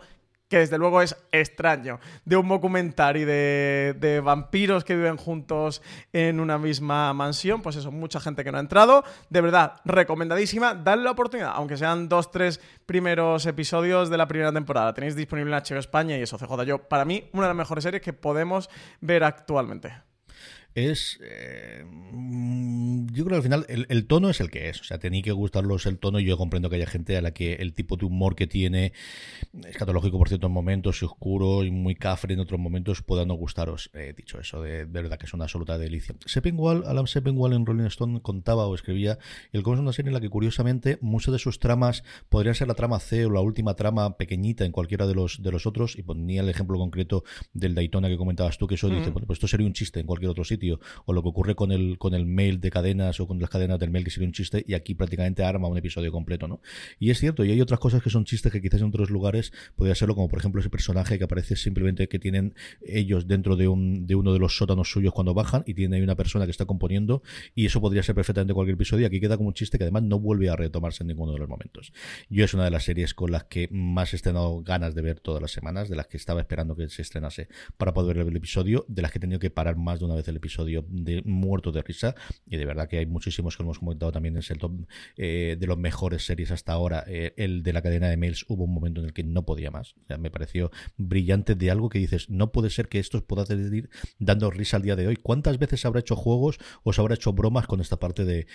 que desde luego es extraño, de un documentario de, de, vampiros que viven juntos en una misma mansión, pues eso, mucha gente que no ha entrado, de verdad, recomendadísima, dale la oportunidad, aunque sean dos, tres primeros episodios de la primera temporada, tenéis disponible en HBO España y eso, CJ, yo, para mí, una de las mejores series que podemos ver actualmente es. Eh, mm, yo creo que al final el, tono es el que es. O sea, tenía que gustarlos el tono. Y yo comprendo que haya gente a la que el tipo de humor que tiene, escatológico por ciertos momentos, y oscuro y muy cafre en otros momentos, pueda no gustaros. He dicho eso, de, verdad que es una absoluta delicia. Seppenwall, Alan Seppenwall en Rolling Stone contaba o escribía el cómo es una serie en la que, curiosamente, muchas de sus tramas podrían ser la trama C o la última trama pequeñita en cualquiera de los, de los otros. Y ponía el ejemplo concreto del Daytona que comentabas tú, que eso dice, bueno, pues esto sería un chiste en cualquier otro sitio o lo que ocurre con el, con el mail de cadenas o con las cadenas del mail que sería un chiste, y aquí prácticamente arma un episodio completo, ¿no? Y es cierto, y hay otras cosas que son chistes que quizás en otros lugares podría serlo, como por ejemplo ese personaje que aparece simplemente que tienen ellos dentro de, un, de uno de los sótanos suyos cuando bajan y tiene ahí una persona que está componiendo, y eso podría ser perfectamente cualquier episodio, y aquí queda como un chiste que además no vuelve a retomarse en ninguno de los momentos. Yo es una de las series con las que más he estrenado ganas de ver todas las semanas, de las que estaba esperando que se estrenase para poder ver el episodio, de las que he tenido que parar más de una vez el episodio de muerto de risa y de verdad que hay muchísimos que hemos comentado también en el top eh, de los mejores series hasta ahora. Eh, el de la cadena de mails hubo un momento en el que no podía más. Me pareció brillante de algo que dices no puede ser que esto pueda seguir dando risa al día de hoy. ¿cuántas veces habrá hecho juegos o se habrá hecho bromas con esta parte de,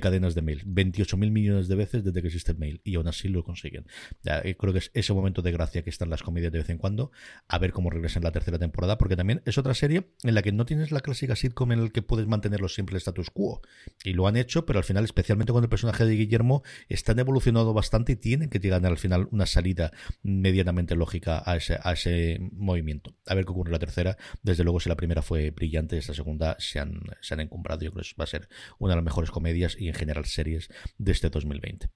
cadenas de mail 28 mil millones de veces desde que existe el mail y aún así lo consiguen. Eh, creo que es ese momento de gracia que están las comedias de vez en cuando. A ver cómo regresa en la tercera temporada porque también es otra serie en la que no tienes la clásica sitcom en el que puedes mantenerlo siempre el status quo. Y lo han hecho, pero al final, especialmente con el personaje de Guillermo, están evolucionando bastante y tienen que llegar al final una salida medianamente lógica a ese, movimiento. A ver qué ocurre en la tercera. Desde luego, si la primera fue brillante, esta segunda se han, se han encumbrado. Yo creo que va a ser una de las mejores comedias y en general series de este 2020.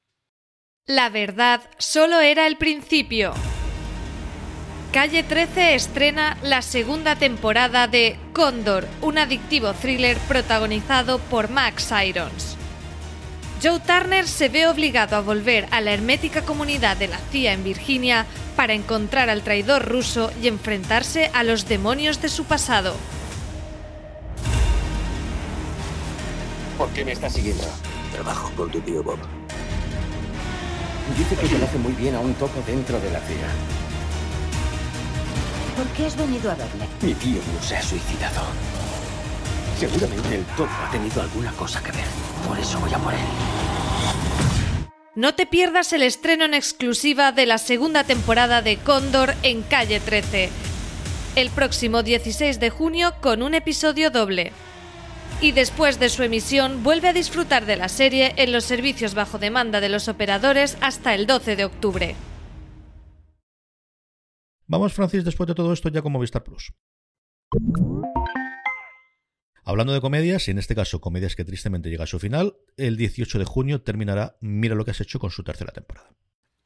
La verdad solo era el principio. Calle 13 estrena la segunda temporada de Cóndor, un adictivo thriller protagonizado por Max Irons. Joe Turner se ve obligado a volver a la hermética comunidad de la CIA en Virginia para encontrar al traidor ruso y enfrentarse a los demonios de su pasado. ¿Por qué me estás siguiendo? Trabajo con tu tío Bob. Dice que conoce muy bien a un topo dentro de la CIA. ¿Por qué has venido a verme? Mi tío no se ha suicidado. Seguramente el topo ha tenido alguna cosa que ver. Por eso voy a por él. No te pierdas el estreno en exclusiva de la segunda temporada de Cóndor en Calle 13. El próximo 16 de junio con un episodio doble. Y después de su emisión vuelve a disfrutar de la serie en los servicios bajo demanda de los operadores hasta el 12 de octubre. Vamos, Francis, después de todo esto ya como Movistar Plus. Hablando de comedias, y en este caso comedias que tristemente llega a su final, el 18 de junio terminará Mira lo que has hecho con su tercera temporada.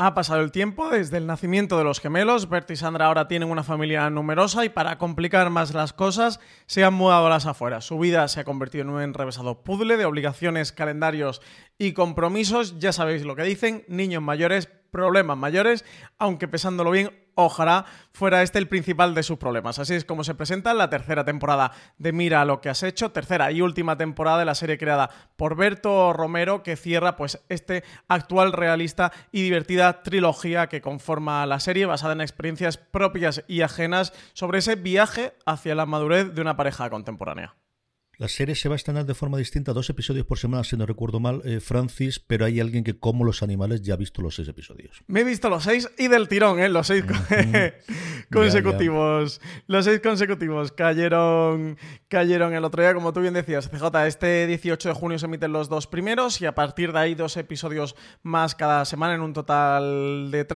Ha pasado el tiempo desde el nacimiento de los gemelos. Bert y Sandra ahora tienen una familia numerosa y para complicar más las cosas se han mudado a las afueras. Su vida se ha convertido en un enrevesado puzzle de obligaciones, calendarios y compromisos. Ya sabéis lo que dicen, niños mayores, problemas mayores, aunque pesándolo bien, ojalá fuera este el principal de sus problemas. Así es como se presenta la tercera temporada de Mira lo que has hecho, tercera y última temporada de la serie creada por Berto Romero que cierra pues este actual realista y divertida trilogía que conforma la serie basada en experiencias propias y ajenas sobre ese viaje hacia la madurez de una pareja contemporánea. La serie se va a estrenar de forma distinta, dos episodios por semana, si no recuerdo mal, eh, Francis, pero hay alguien que, como los animales, ya ha visto los seis episodios. Me he visto los seis y del tirón, ¿eh? Los seis consecutivos. Los seis consecutivos cayeron, cayeron el otro día, como tú bien decías, CJ. Este 18 de junio se emiten los dos primeros y a partir de ahí dos episodios más cada semana en un total de.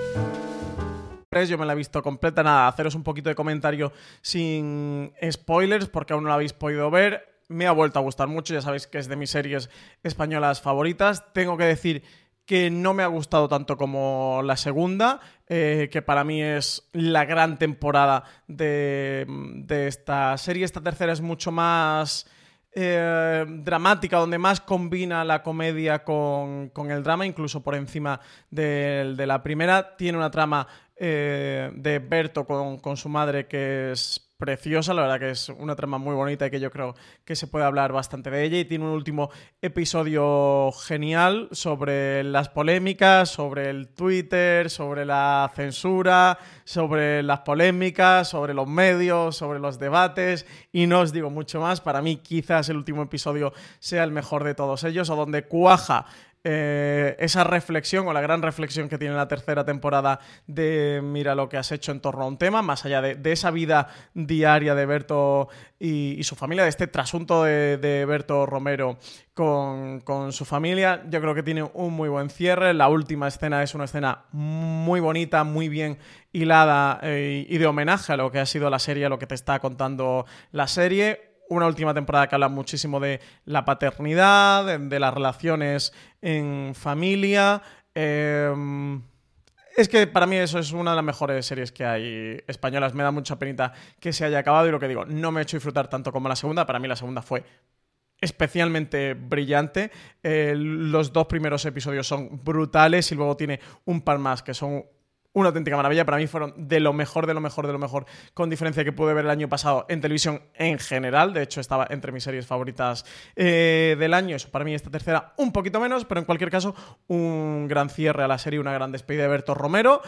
Yo me la he visto completa, nada, haceros un poquito de comentario sin spoilers porque aún no la habéis podido ver. Me ha vuelto a gustar mucho, ya sabéis que es de mis series españolas favoritas. Tengo que decir que no me ha gustado tanto como la segunda, eh, que para mí es la gran temporada de, de esta serie. Esta tercera es mucho más... Eh, dramática, donde más combina la comedia con, con el drama, incluso por encima de, de, la primera. Tiene una trama eh, de Berto con, con, su madre que es preciosa, la verdad que es una trama muy bonita y que yo creo que se puede hablar bastante de ella. Y tiene un último episodio genial sobre las polémicas, sobre el Twitter, sobre la censura, sobre las polémicas, sobre los medios, sobre los debates. Y no os digo mucho más, para mí quizás el último episodio sea el mejor de todos ellos o donde cuaja eh, esa reflexión o la gran reflexión que tiene la tercera temporada de mira lo que has hecho en torno a un tema, más allá de, esa vida diaria de Berto y, su familia, de este trasunto de, de Berto Romero con, su familia, yo creo que tiene un muy buen cierre. La última escena es una escena muy bonita, muy bien hilada eh, y de homenaje a lo que ha sido la serie, a lo que te está contando la serie una última temporada que habla muchísimo de la paternidad, de, las relaciones en familia. Em, es que para mí eso es una de las mejores series que hay españolas. Me da mucha penita que se haya acabado y lo que digo, no me he hecho disfrutar tanto como la segunda. Para mí la segunda fue especialmente brillante. Eh, los dos primeros episodios son brutales y luego tiene un par más que son una auténtica maravilla. Para mí fueron de lo mejor, de lo mejor, de lo mejor, con diferencia que pude ver el año pasado en televisión en general. De hecho, estaba entre mis series favoritas eh, del año. Eso para mí esta tercera un poquito menos, pero en cualquier caso, un gran cierre a la serie, una gran despedida de Berto Romero.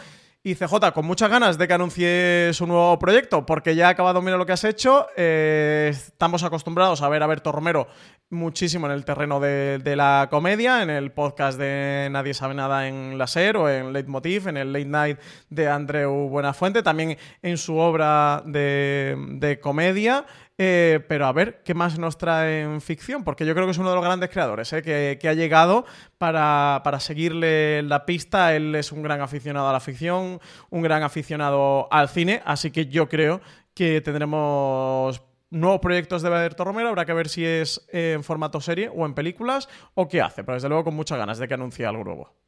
Y CJ, con muchas ganas de que anuncie su nuevo proyecto, porque ya ha acabado, mira lo que has hecho. Eh, estamos acostumbrados a ver a Berto Romero muchísimo en el terreno de, la comedia, en el podcast de Nadie sabe nada en la SER o en Leitmotiv, en el Late Night de Andreu Buenafuente, también en su obra de, comedia. Eh, pero a ver, ¿qué más nos trae en ficción? Porque yo creo que es uno de los grandes creadores eh, que, ha llegado para, para, seguirle la pista. Él es un gran aficionado a la ficción, un gran aficionado al cine, así que yo creo que tendremos nuevos proyectos de Berto Romero. Habrá que ver si es en formato serie o en películas o qué hace. Pero desde luego con muchas ganas de que anuncie algo nuevo.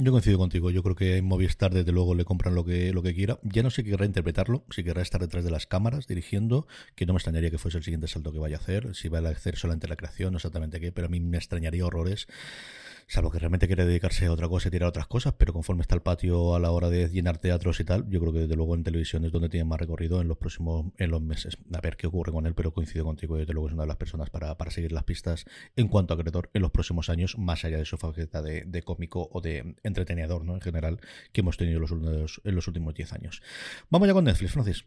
Yo coincido contigo. Yo creo que en Movistar, desde luego, le compran lo que, lo que quiera. Ya no sé si querrá interpretarlo, si querrá estar detrás de las cámaras dirigiendo, que no me extrañaría que fuese el siguiente salto que vaya a hacer. Si va a hacer solamente la creación, no exactamente qué, pero a mí me extrañaría horrores salvo que realmente quiere dedicarse a otra cosa y tirar otras cosas, pero conforme está el patio a la hora de llenar teatros y tal, yo creo que desde luego en televisión es donde tiene más recorrido en los próximos, en los meses. A ver qué ocurre con él, pero coincido contigo, desde luego es una de las personas para, para seguir las pistas en cuanto a creador en los próximos años, más allá de su faceta de, cómico o de entretenedor, ¿no? En general, que hemos tenido en los últimos 10 años. Vamos ya con Netflix, Francis.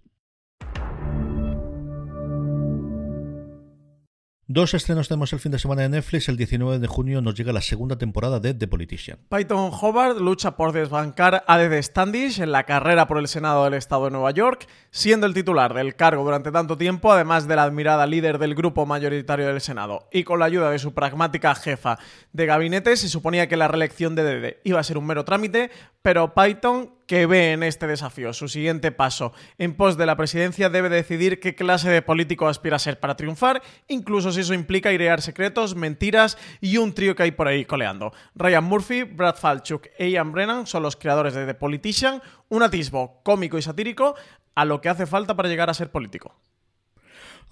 Dos estrenos tenemos el fin de semana de Netflix. El 19 de junio nos llega la segunda temporada de The Politician. Python Hobart lucha por desbancar a Ed Standish en la carrera por el Senado del Estado de Nueva York, siendo el titular del cargo durante tanto tiempo, además de la admirada líder del grupo mayoritario del Senado. Y con la ayuda de su pragmática jefa de gabinete, se suponía que la reelección de Dede iba a ser un mero trámite, pero Python que ve en este desafío su siguiente paso en pos de la presidencia debe decidir qué clase de político aspira a ser para triunfar, incluso si eso implica airear secretos, mentiras y un trío que hay por ahí coleando. Ryan Murphy, Brad Falchuk e Ian Brennan son los creadores de The Politician, un atisbo cómico y satírico a lo que hace falta para llegar a ser político.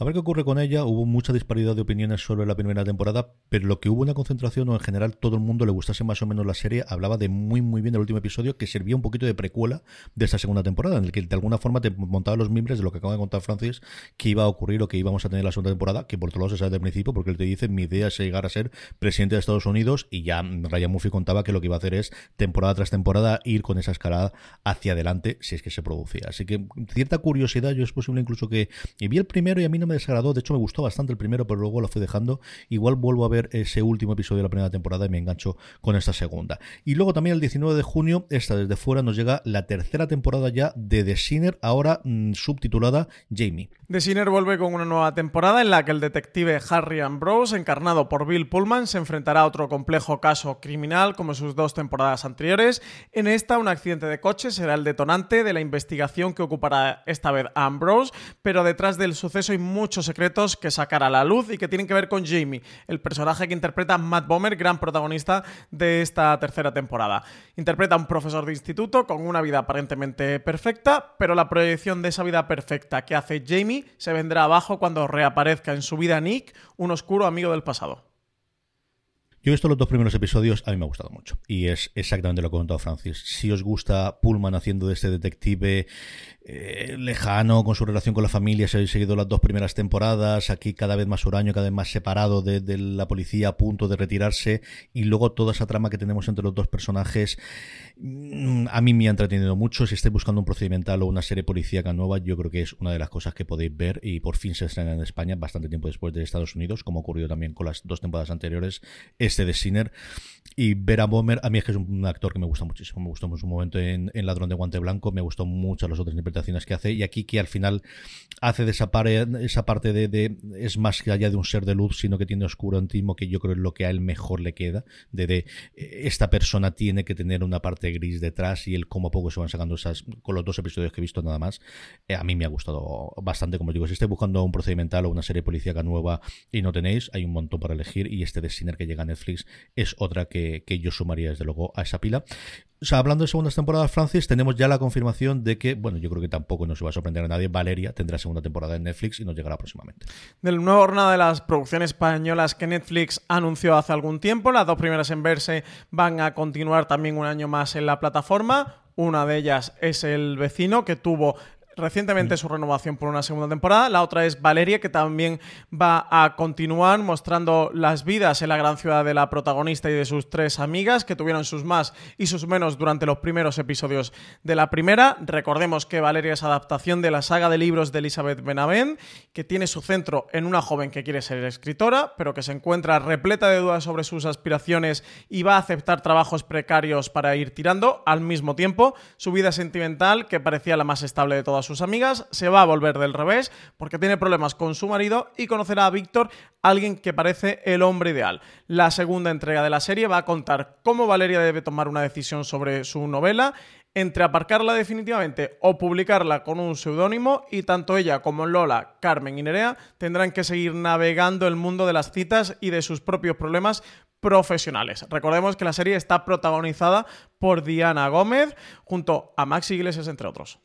A ver qué ocurre con ella. Hubo mucha disparidad de opiniones sobre la primera temporada, pero lo que hubo una concentración o en general todo el mundo le gustase más o menos la serie, hablaba de muy muy bien del último episodio que servía un poquito de precuela de esta segunda temporada, en el que de alguna forma te montaba los mimbres de lo que acaba de contar Francis, que iba a ocurrir o que íbamos a tener la segunda temporada, que por otro lado se sabe desde el principio, porque él te dice, mi idea es llegar a ser presidente de Estados Unidos, y ya Ryan Murphy contaba que lo que iba a hacer es temporada tras temporada ir con esa escalada hacia adelante, si es que se producía. Así que cierta curiosidad, yo es posible incluso que... Y vi el primero y a mí no me desagradó, de hecho me gustó bastante el primero, pero luego lo fui dejando. Igual vuelvo a ver ese último episodio de la primera temporada y me engancho con esta segunda. Y luego también el 19 de junio, esta desde fuera, nos llega la tercera temporada ya de The Sinner, ahora mm, subtitulada Jamie. The Sinner vuelve con una nueva temporada en la que el detective Harry Ambrose, encarnado por Bill Pullman, se enfrentará a otro complejo caso criminal como sus dos temporadas anteriores. En esta, un accidente de coche será el detonante de la investigación que ocupará esta vez Ambrose, pero detrás del suceso muchos secretos que sacar a la luz y que tienen que ver con Jamie, el personaje que interpreta Matt Bomer, gran protagonista de esta tercera temporada. Interpreta a un profesor de instituto con una vida aparentemente perfecta, pero la proyección de esa vida perfecta que hace Jamie se vendrá abajo cuando reaparezca en su vida Nick, un oscuro amigo del pasado. Yo he visto los dos primeros episodios, a mí me ha gustado mucho. Y es exactamente lo que ha contado Francis. Si os gusta Pullman haciendo de este detective eh, lejano con su relación con la familia, si habéis seguido las dos primeras temporadas, aquí cada vez más huraño, cada vez más separado de, la policía a punto de retirarse, y luego toda esa trama que tenemos entre los dos personajes, mm, a mí me ha entretenido mucho. Si estáis buscando un procedimental o una serie policíaca nueva, yo creo que es una de las cosas que podéis ver y por fin se estrena en España bastante tiempo después de Estados Unidos, como ocurrió también con las dos temporadas anteriores este de Sinner. Y ver a Bomer, a mí es que es un actor que me gusta muchísimo. Me gustó en su momento en, en Ladrón de Guante Blanco, me gustó mucho las otras interpretaciones que hace. Y aquí que al final hace de esa, parte de, de, es más que allá de un ser de luz, sino que tiene oscuro antimo, que yo creo es lo que a él mejor le queda. De, de esta persona tiene que tener una parte gris detrás y él como poco se van sacando esas, con los dos episodios que he visto nada más. Eh, a mí me ha gustado bastante, como digo, si estáis buscando un procedimental o una serie policíaca nueva y no tenéis, hay un montón para elegir y este de Sinner que llega a Netflix es otra que, que, yo sumaría desde luego a esa pila. Hablando de segundas temporadas, Francis, tenemos ya la confirmación de que, bueno, yo creo que tampoco nos va a sorprender a nadie, Valeria tendrá segunda temporada en Netflix y nos llegará próximamente. Del nuevo jornada de las producciones españolas que Netflix anunció hace algún tiempo, las dos primeras en verse van a continuar también un año más en la plataforma. Una de ellas es El vecino, que tuvo recientemente su renovación por una segunda temporada. La otra es Valeria, que también va a continuar mostrando las vidas en la gran ciudad de la protagonista y de sus tres amigas, que tuvieron sus más y sus menos durante los primeros episodios de la primera. Recordemos que Valeria es adaptación de la saga de libros de Elizabeth Benavent, que tiene su centro en una joven que quiere ser escritora, pero que se encuentra repleta de dudas sobre sus aspiraciones y va a aceptar trabajos precarios para ir tirando. Al mismo tiempo, su vida sentimental, que parecía la más estable de todas sus amigas, se va a volver del revés porque tiene problemas con su marido y conocerá a Víctor, alguien que parece el hombre ideal. La segunda entrega de la serie va a contar cómo Valeria debe tomar una decisión sobre su novela entre aparcarla definitivamente o publicarla con un seudónimo y tanto ella como Lola, Carmen y Nerea tendrán que seguir navegando el mundo de las citas y de sus propios problemas profesionales. Recordemos que la serie está protagonizada por Diana Gómez junto a Max Iglesias entre otros.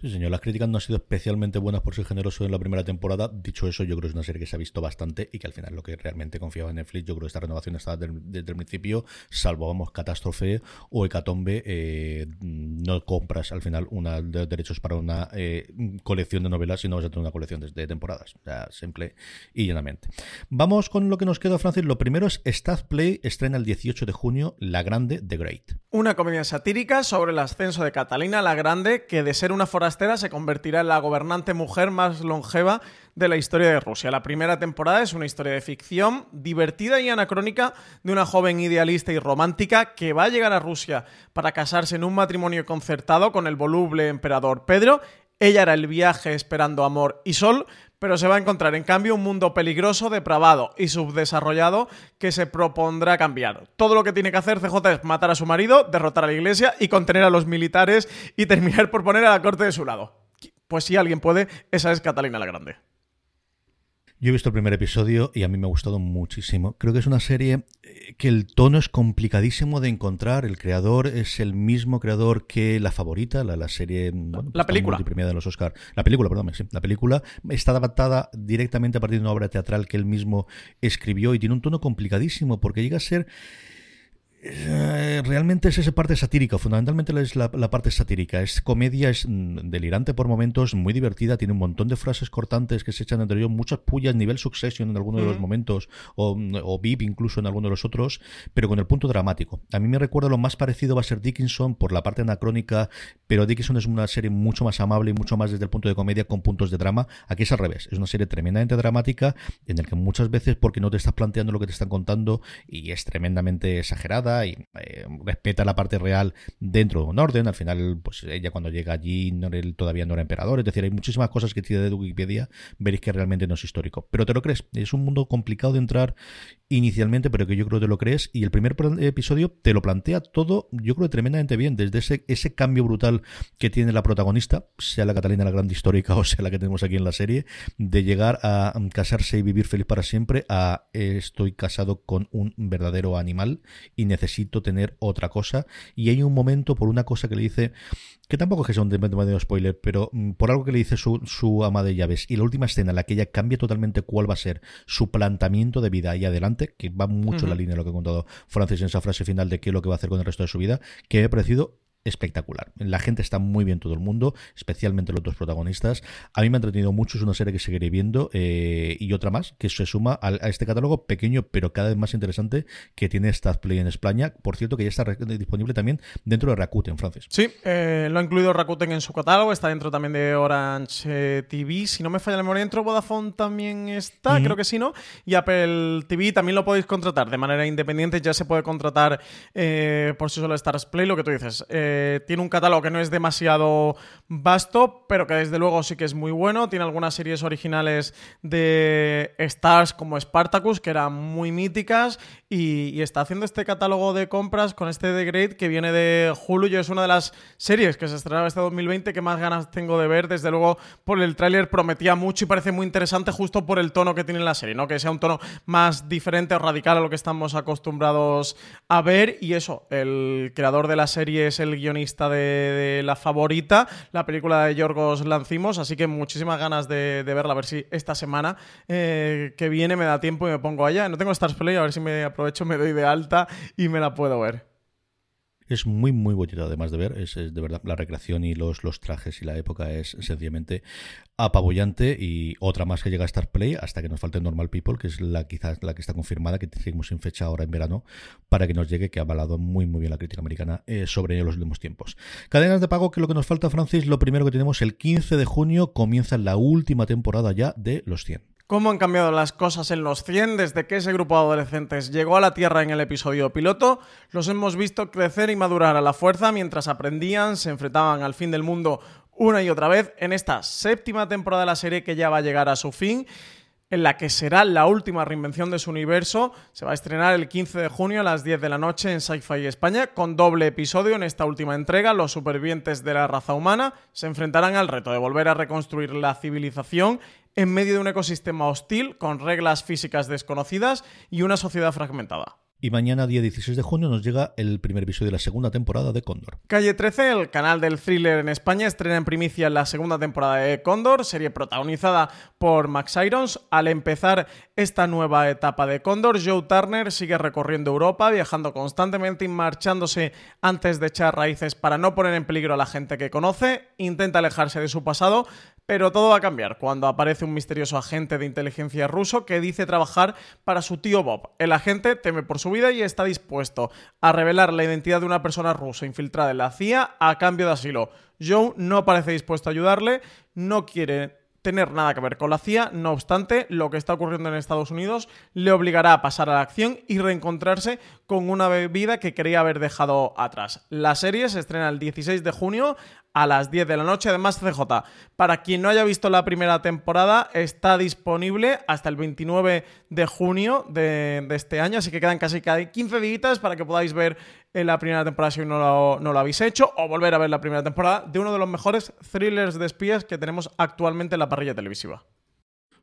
Sí, señor, las críticas no han sido especialmente buenas por ser generoso en la primera temporada. Dicho eso, yo creo que es una serie que se ha visto bastante y que al final lo que realmente confiaba en Netflix, yo creo que esta renovación estaba desde, el principio, salvo, vamos, catástrofe o hecatombe, eh, no compras al final una de derechos para una eh, colección de novelas, sino vas a tener una colección de, temporadas. O simple y llanamente. Vamos con lo que nos queda, Francis. Lo primero es Staff Play, estrena el 18 de junio, La Grande, The Great. Una comedia satírica sobre el ascenso de Catalina la Grande, que de ser una forastera se convertirá en la gobernante mujer más longeva de la historia de Rusia. La primera temporada es una historia de ficción divertida y anacrónica de una joven idealista y romántica que va a llegar a Rusia para casarse en un matrimonio concertado con el voluble emperador Pedro. Ella era el viaje esperando amor y sol, pero se va a encontrar en cambio un mundo peligroso, depravado y subdesarrollado que se propondrá cambiar. Todo lo que tiene que hacer CJ es matar a su marido, derrotar a la iglesia y contener a los militares y terminar por poner a la corte de su lado. Pues si alguien puede, esa es Catalina la Grande. Yo he visto el primer episodio y a mí me ha gustado muchísimo. Creo que es una serie eh, que el tono es complicadísimo de encontrar. El creador es el mismo creador que La Favorita, la, serie. Bueno, la película. de los Oscar. La película, perdón, sí. La película está adaptada directamente a partir de una obra teatral que él mismo escribió y tiene un tono complicadísimo porque llega a ser realmente es esa parte satírica, fundamentalmente es la, parte satírica. Es comedia, es mm, delirante por momentos, muy divertida, tiene un montón de frases cortantes que se echan entre ellos, muchas pullas, nivel Succession en algunos de los momentos, o, o VIP incluso en alguno de los otros, pero con el punto dramático. A mí me recuerda lo más parecido va a ser Dickinson por la parte anacrónica, pero Dickinson es una serie mucho más amable y mucho más desde el punto de comedia con puntos de drama. Aquí es al revés, es una serie tremendamente dramática en el que muchas veces porque no te estás planteando lo que te están contando y es tremendamente exagerada y eh, respeta la parte real dentro de un orden. Al final, pues ella cuando llega allí todavía no era emperador. Es decir, hay muchísimas cosas que tiene de Wikipedia, veréis que realmente no es histórico. Pero te lo crees, es un mundo complicado de entrar inicialmente, pero que yo creo que te lo crees. Y el primer episodio te lo plantea todo, yo creo, tremendamente bien. Desde ese, ese cambio brutal que tiene la protagonista, sea la Catalina la Grande Histórica o sea la que tenemos aquí en la serie, de llegar a casarse y vivir feliz para siempre, a estoy casado con un verdadero animal y necesito tener otra cosa. Y hay un momento por una cosa que le dice, que tampoco es que sea un demasiado spoiler, pero mm, por algo que le dice su, su ama de llaves. Y la última escena en la que ella cambia totalmente cuál va a ser su planteamiento de vida ahí adelante, que va mucho en la línea de lo que ha contado Francis en esa frase final de qué es lo que va a hacer con el resto de su vida, que me ha parecido espectacular. La gente está muy bien todo el mundo, especialmente los dos protagonistas. A mí me ha entretenido mucho, es una serie que seguiré viendo eh, y otra más que se suma a, este catálogo pequeño pero cada vez más interesante que tiene Play en España. Por cierto, que ya está disponible también dentro de Rakuten, Francis. Sí, eh, lo ha incluido Rakuten en su catálogo, está dentro también de Orange eh, TV. Si no me falla la memoria, dentro Vodafone también está, creo que sí, ¿no? Y Apple TV también lo podéis contratar de manera independiente, ya se puede contratar por si solo Stars Play, lo que tú dices. Eh, tiene un catálogo que no es demasiado vasto, pero que desde luego sí que es muy bueno. Tiene algunas series originales de Stars como Spartacus, que eran muy míticas, y, está haciendo este catálogo de compras con este The Great que viene de Hulu. Yo es una de las series que se estrenaba este 2020 que más ganas tengo de ver. Desde luego, por el tráiler prometía mucho y parece muy interesante justo por el tono que tiene la serie, ¿no? Que sea un tono más diferente o radical a lo que estamos acostumbrados a ver. Y eso, el creador de la serie es el guionista de, La Favorita, la película de Yorgos Lancimos, así que muchísimas ganas de, verla, a ver si esta semana eh, que viene me da tiempo y me pongo allá. No tengo Stars Play, a ver si me aprovecho, me doy de alta y me la puedo ver. Es muy, muy bonito además de ver. Es, de verdad, la recreación y los, los trajes y la época es sencillamente apabullante. Y otra más que llega a Star Play hasta que nos falte Normal People, que es la quizás la que está confirmada, que tenemos sin fecha ahora en verano, para que nos llegue, que ha avalado muy, muy bien la crítica americana eh, sobre los últimos tiempos. Cadenas de pago, que lo que nos falta, Francis, lo primero que tenemos el 15 de junio comienza la última temporada ya de Los 100 cómo han cambiado las cosas en los 100 desde que ese grupo de adolescentes llegó a la Tierra en el episodio piloto. Los hemos visto crecer y madurar a la fuerza mientras aprendían, se enfrentaban al fin del mundo una y otra vez en esta séptima temporada de la serie que ya va a llegar a su fin en la que será la última reinvención de su universo. Se va a estrenar el 15 de junio a las 10 de la noche en Sci-Fi España, con doble episodio en esta última entrega. Los supervivientes de la raza humana se enfrentarán al reto de volver a reconstruir la civilización en medio de un ecosistema hostil, con reglas físicas desconocidas y una sociedad fragmentada. Y mañana, día 16 de junio, nos llega el primer episodio de la segunda temporada de Cóndor. Calle 13, el canal del thriller en España, estrena en primicia la segunda temporada de Cóndor, serie protagonizada por Max Irons. Al empezar esta nueva etapa de Cóndor, Joe Turner sigue recorriendo Europa, viajando constantemente y marchándose antes de echar raíces para no poner en peligro a la gente que conoce. Intenta alejarse de su pasado, pero todo va a cambiar cuando aparece un misterioso agente de inteligencia ruso que dice trabajar para su tío Bob. El agente teme por su vida y está dispuesto a revelar la identidad de una persona rusa infiltrada en la CIA a cambio de asilo. Joe no parece dispuesto a ayudarle, no quiere tener nada que ver con la CIA, no obstante, lo que está ocurriendo en Estados Unidos le obligará a pasar a la acción y reencontrarse con una vida que quería haber dejado atrás. La serie se estrena el 16 de junio a las 10 de la noche. Además, CJ, para quien no haya visto la primera temporada, está disponible hasta el 29 de junio de, este año, así que quedan casi 15 días para que podáis ver en la primera temporada si no lo, no lo habéis hecho, o volver a ver la primera temporada de uno de los mejores thrillers de espías que tenemos actualmente en la parrilla televisiva.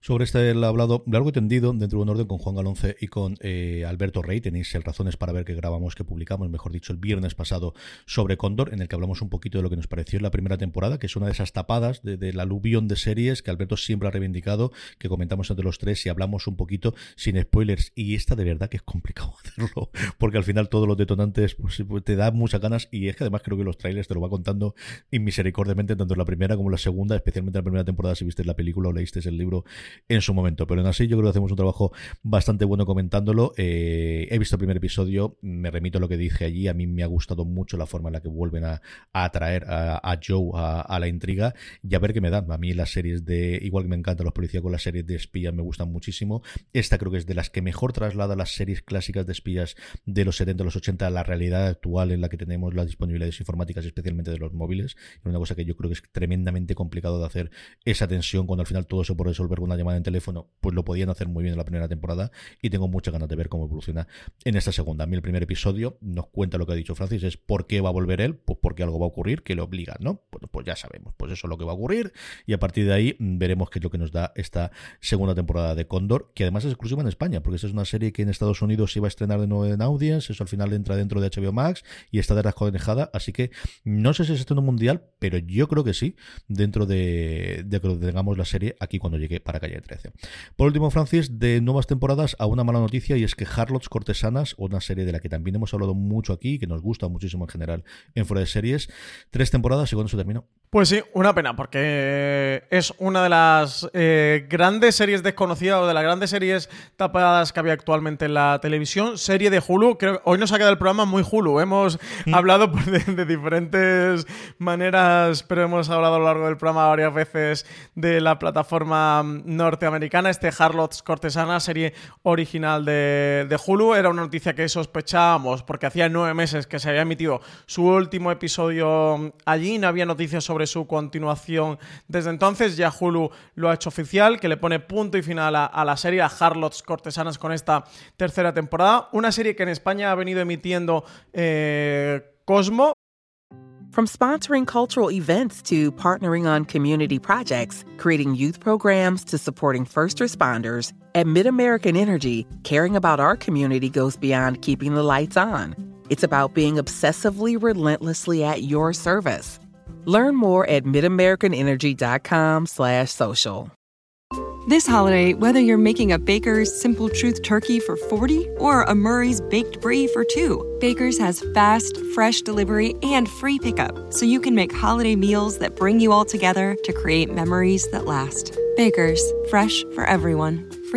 Sobre este he hablado largo y tendido dentro de un orden con Juan Galonce y con eh, Alberto Rey. Tenéis el razones para ver que grabamos, que publicamos, mejor dicho, el viernes pasado sobre Cóndor, en el que hablamos un poquito de lo que nos pareció en la primera temporada, que es una de esas tapadas de, del aluvión de series que Alberto siempre ha reivindicado, que comentamos entre los tres y hablamos un poquito sin spoilers. Y esta de verdad que es complicado hacerlo, porque al final todos los detonantes pues, pues, te dan muchas ganas y es que además creo que los trailers te lo va contando inmisericordiamente tanto en la primera como en la segunda, especialmente en la primera temporada si viste la película o leíste el libro en su momento. Pero en así yo creo que hacemos un trabajo bastante bueno comentándolo. Eh, he visto el primer episodio, me remito a lo que dije allí. A mí me ha gustado mucho la forma en la que vuelven a, atraer a, Joe a, la intriga y a ver qué me dan. A mí las series de, igual que me encantan los policías con las series de espías, me gustan muchísimo. Esta creo que es de las que mejor traslada las series clásicas de espías de los 70, los 80 a la realidad actual en la que tenemos las disponibilidades informáticas, especialmente de los móviles. Es una cosa que yo creo que es tremendamente complicado de hacer esa tensión cuando al final todo se puede resolver con una llamada en teléfono, pues lo podían hacer muy bien en la primera temporada y tengo muchas ganas de ver cómo evoluciona en esta segunda. A mí el primer episodio nos cuenta lo que ha dicho Francis, es por qué va a volver él, pues porque algo va a ocurrir que le obliga, ¿no? Pues, pues ya sabemos, pues eso es lo que va a ocurrir y a partir de ahí veremos qué es lo que nos da esta segunda temporada de Condor, que además es exclusiva en España, porque esta es una serie que en Estados Unidos se iba a estrenar de nuevo en Audience, eso al final entra dentro de HBO Max y está desconectada, así que no sé si es estreno mundial, pero yo creo que sí, dentro de, de que tengamos la serie aquí cuando llegue para Calle 13. Por último, Francis, de nuevas temporadas a una mala noticia y es que Harlots Cortesanas, una serie de la que también hemos hablado mucho aquí, que nos gusta muchísimo en general en fuera de series, tres temporadas y cuando se terminó. Pues sí, una pena, porque es una de las eh, grandes series desconocidas o de las grandes series tapadas que había actualmente en la televisión. Serie de Hulu, creo hoy nos ha quedado el programa muy Hulu. Hemos mm. hablado de, diferentes maneras, pero hemos hablado a lo largo del programa varias veces de la plataforma norteamericana, este Harlots Cortesana, serie original de, de Hulu. Era una noticia que sospechábamos porque hacía nueve meses que se había emitido su último episodio allí, no había noticias sobre su continuación desde entonces. Ya Hulu lo ha hecho oficial, que le pone punto y final a, la serie, a Harlots Cortesanas con esta tercera temporada. Una serie que en España ha venido emitiendo eh, Cosmo. From sponsoring cultural events to partnering on community projects, creating youth programs to supporting first responders, at MidAmerican Energy, caring about our community goes beyond keeping the lights on. It's about being obsessively relentlessly at your service. Learn more at midamericanenergy.com slash social. This holiday, whether you're making a Baker's Simple Truth turkey for 40 or a Murray's Baked Brie for two, Baker's has fast, fresh delivery and free pickup, so you can make holiday meals that bring you all together to create memories that last. Baker's, fresh for everyone.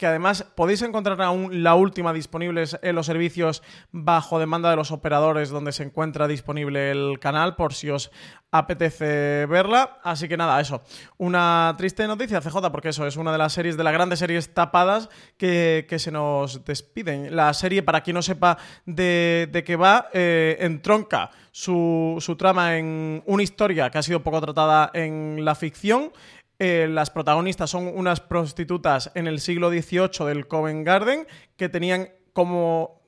Que además podéis encontrar aún la última disponible en los servicios bajo demanda de los operadores donde se encuentra disponible el canal por si os apetece verla. Así que nada, eso. Una triste noticia, CJ, porque eso es una de las series, de las grandes series tapadas que, se nos despiden. La serie, para quien no sepa de, de qué va, eh, entronca su, su trama en una historia que ha sido poco tratada en la ficción eh, las protagonistas son unas prostitutas en el siglo XVIII del Covent Garden que tenían como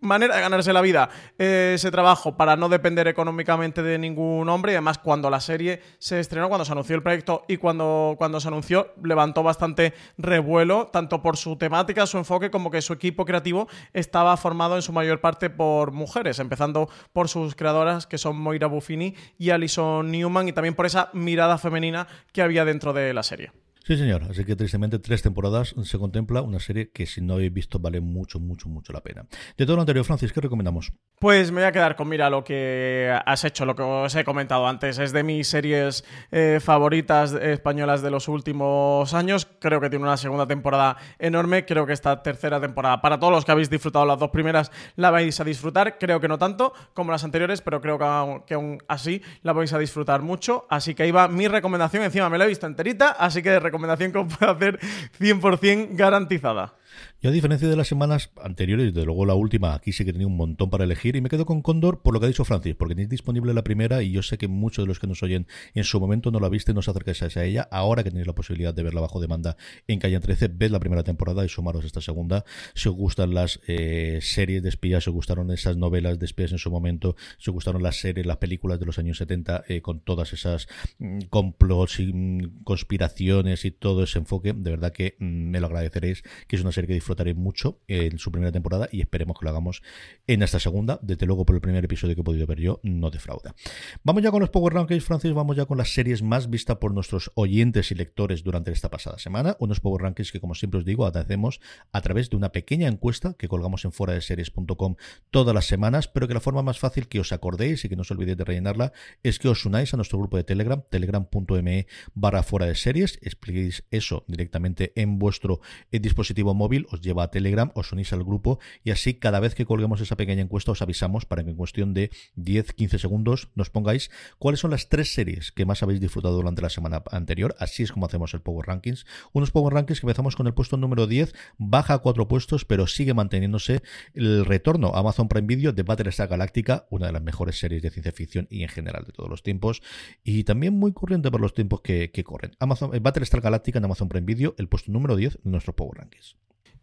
manera de ganarse la vida eh, ese trabajo para no depender económicamente de ningún hombre y además cuando la serie se estrenó, cuando se anunció el proyecto y cuando, cuando se anunció levantó bastante revuelo, tanto por su temática, su enfoque, como que su equipo creativo estaba formado en su mayor parte por mujeres, empezando por sus creadoras que son Moira Buffini y Alison Newman y también por esa mirada femenina que había dentro de la serie. Sí, señor. Así que tristemente tres temporadas se contempla una serie que si no habéis visto vale mucho, mucho, mucho la pena. De todo lo anterior, Francis, ¿qué recomendamos? Pues me voy a quedar con, mira, lo que has hecho, lo que os he comentado antes. Es de mis series eh, favoritas españolas de los últimos años. Creo que tiene una segunda temporada enorme. Creo que esta tercera temporada, para todos los que habéis disfrutado las dos primeras, la vais a disfrutar. Creo que no tanto como las anteriores, pero creo que, que aún así la vais a disfrutar mucho. Así que ahí va mi recomendación. Encima me la he visto enterita, así que recomendación que os puedo hacer 100% garantizada. Yo, a diferencia de las semanas anteriores, desde luego la última, aquí sí que tenía un montón para elegir y me quedo con Condor por lo que ha dicho Francis, porque tenéis disponible la primera y yo sé que muchos de los que nos oyen en su momento no la viste, no os acercáis a ella. Ahora que tenéis la posibilidad de verla bajo demanda en Calle 13, ved la primera temporada y sumaros esta segunda. Si os gustan las eh, series de espías, si os gustaron esas novelas de espías en su momento, si os gustaron las series, las películas de los años 70 eh, con todas esas mm, complots y mm, conspiraciones y todo ese enfoque, de verdad que mm, me lo agradeceréis, que es una serie que disfrutaré mucho en su primera temporada y esperemos que lo hagamos en esta segunda. Desde luego, por el primer episodio que he podido ver yo, no defrauda. Vamos ya con los Power Rankings, Francis. Vamos ya con las series más vistas por nuestros oyentes y lectores durante esta pasada semana. Unos Power Rankings que, como siempre os digo, hacemos a través de una pequeña encuesta que colgamos en fuera de series.com todas las semanas, pero que la forma más fácil que os acordéis y que no os olvidéis de rellenarla es que os unáis a nuestro grupo de Telegram, telegram.me barra fuera de series, expliquéis eso directamente en vuestro eh, dispositivo móvil, os lleva a Telegram, os unís al grupo y así cada vez que colguemos esa pequeña encuesta os avisamos para que en cuestión de 10-15 segundos nos pongáis cuáles son las tres series que más habéis disfrutado durante la semana anterior. Así es como hacemos el Power Rankings. Unos Power Rankings que empezamos con el puesto número 10, baja a cuatro puestos, pero sigue manteniéndose el retorno a Amazon Prime Video de Battlestar Galactica, una de las mejores series de ciencia ficción y en general de todos los tiempos, y también muy corriente por los tiempos que, corren. Amazon, eh, Battlestar Galactica en Amazon Prime Video, el puesto número 10 de nuestros Power Rankings.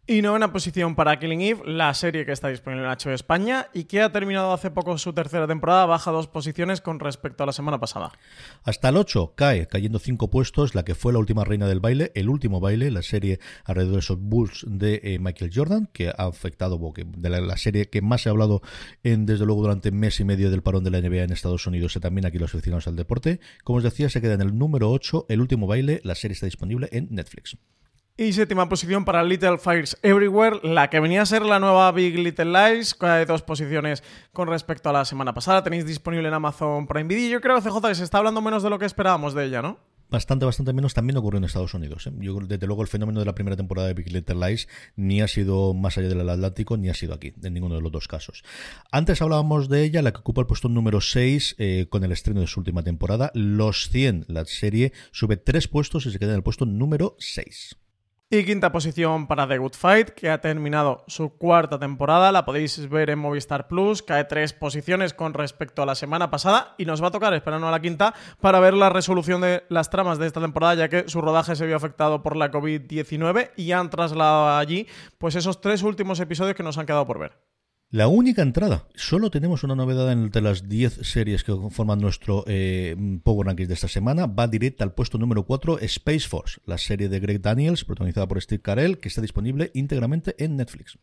Y novena posición para Killing Eve, la serie que está disponible en HBO España y que ha terminado hace poco su tercera temporada, baja dos posiciones con respecto a la semana pasada. Hasta el 8 cae, cayendo cinco puestos, la que fue la última reina del baile, el último baile, la serie alrededor de esos Bulls de eh, Michael Jordan, que ha afectado, de la, serie que más se ha hablado en, desde luego durante mes y medio del parón de la NBA en Estados Unidos y también aquí los aficionados al deporte. Como os decía, se queda en el número 8, el último baile, la serie está disponible en Netflix. Y séptima posición para Little Fires Everywhere, la que venía a ser la nueva Big Little Lies, cae dos posiciones con respecto a la semana pasada. Tenéis disponible en Amazon Prime Video. Yo creo, CJ, se está hablando menos de lo que esperábamos de ella, ¿no? bastante, bastante menos también ocurrió en Estados Unidos. ¿eh? Yo, desde luego, el fenómeno de la primera temporada de Big Little Lies ni ha sido más allá del Atlántico, ni ha sido aquí, en ninguno de los dos casos. Antes hablábamos de ella, la que ocupa el puesto número 6 eh, con el estreno de su última temporada. Los 100, la serie, sube tres puestos y se queda en el puesto número 6. Y quinta posición para The Good Fight, que ha terminado su cuarta temporada. La podéis ver en Movistar Plus. Cae tres posiciones con respecto a la semana pasada. Y nos va a tocar esperarnos a la quinta para ver la resolución de las tramas de esta temporada, ya que su rodaje se vio afectado por la COVID-19 y han trasladado allí pues esos tres últimos episodios que nos han quedado por ver. La única entrada. Solo tenemos una novedad entre las 10 series que conforman nuestro eh, Power Rankings de esta semana. Va directa al puesto número 4, Space Force, la serie de Greg Daniels, protagonizada por Steve Carell, que está disponible íntegramente en Netflix.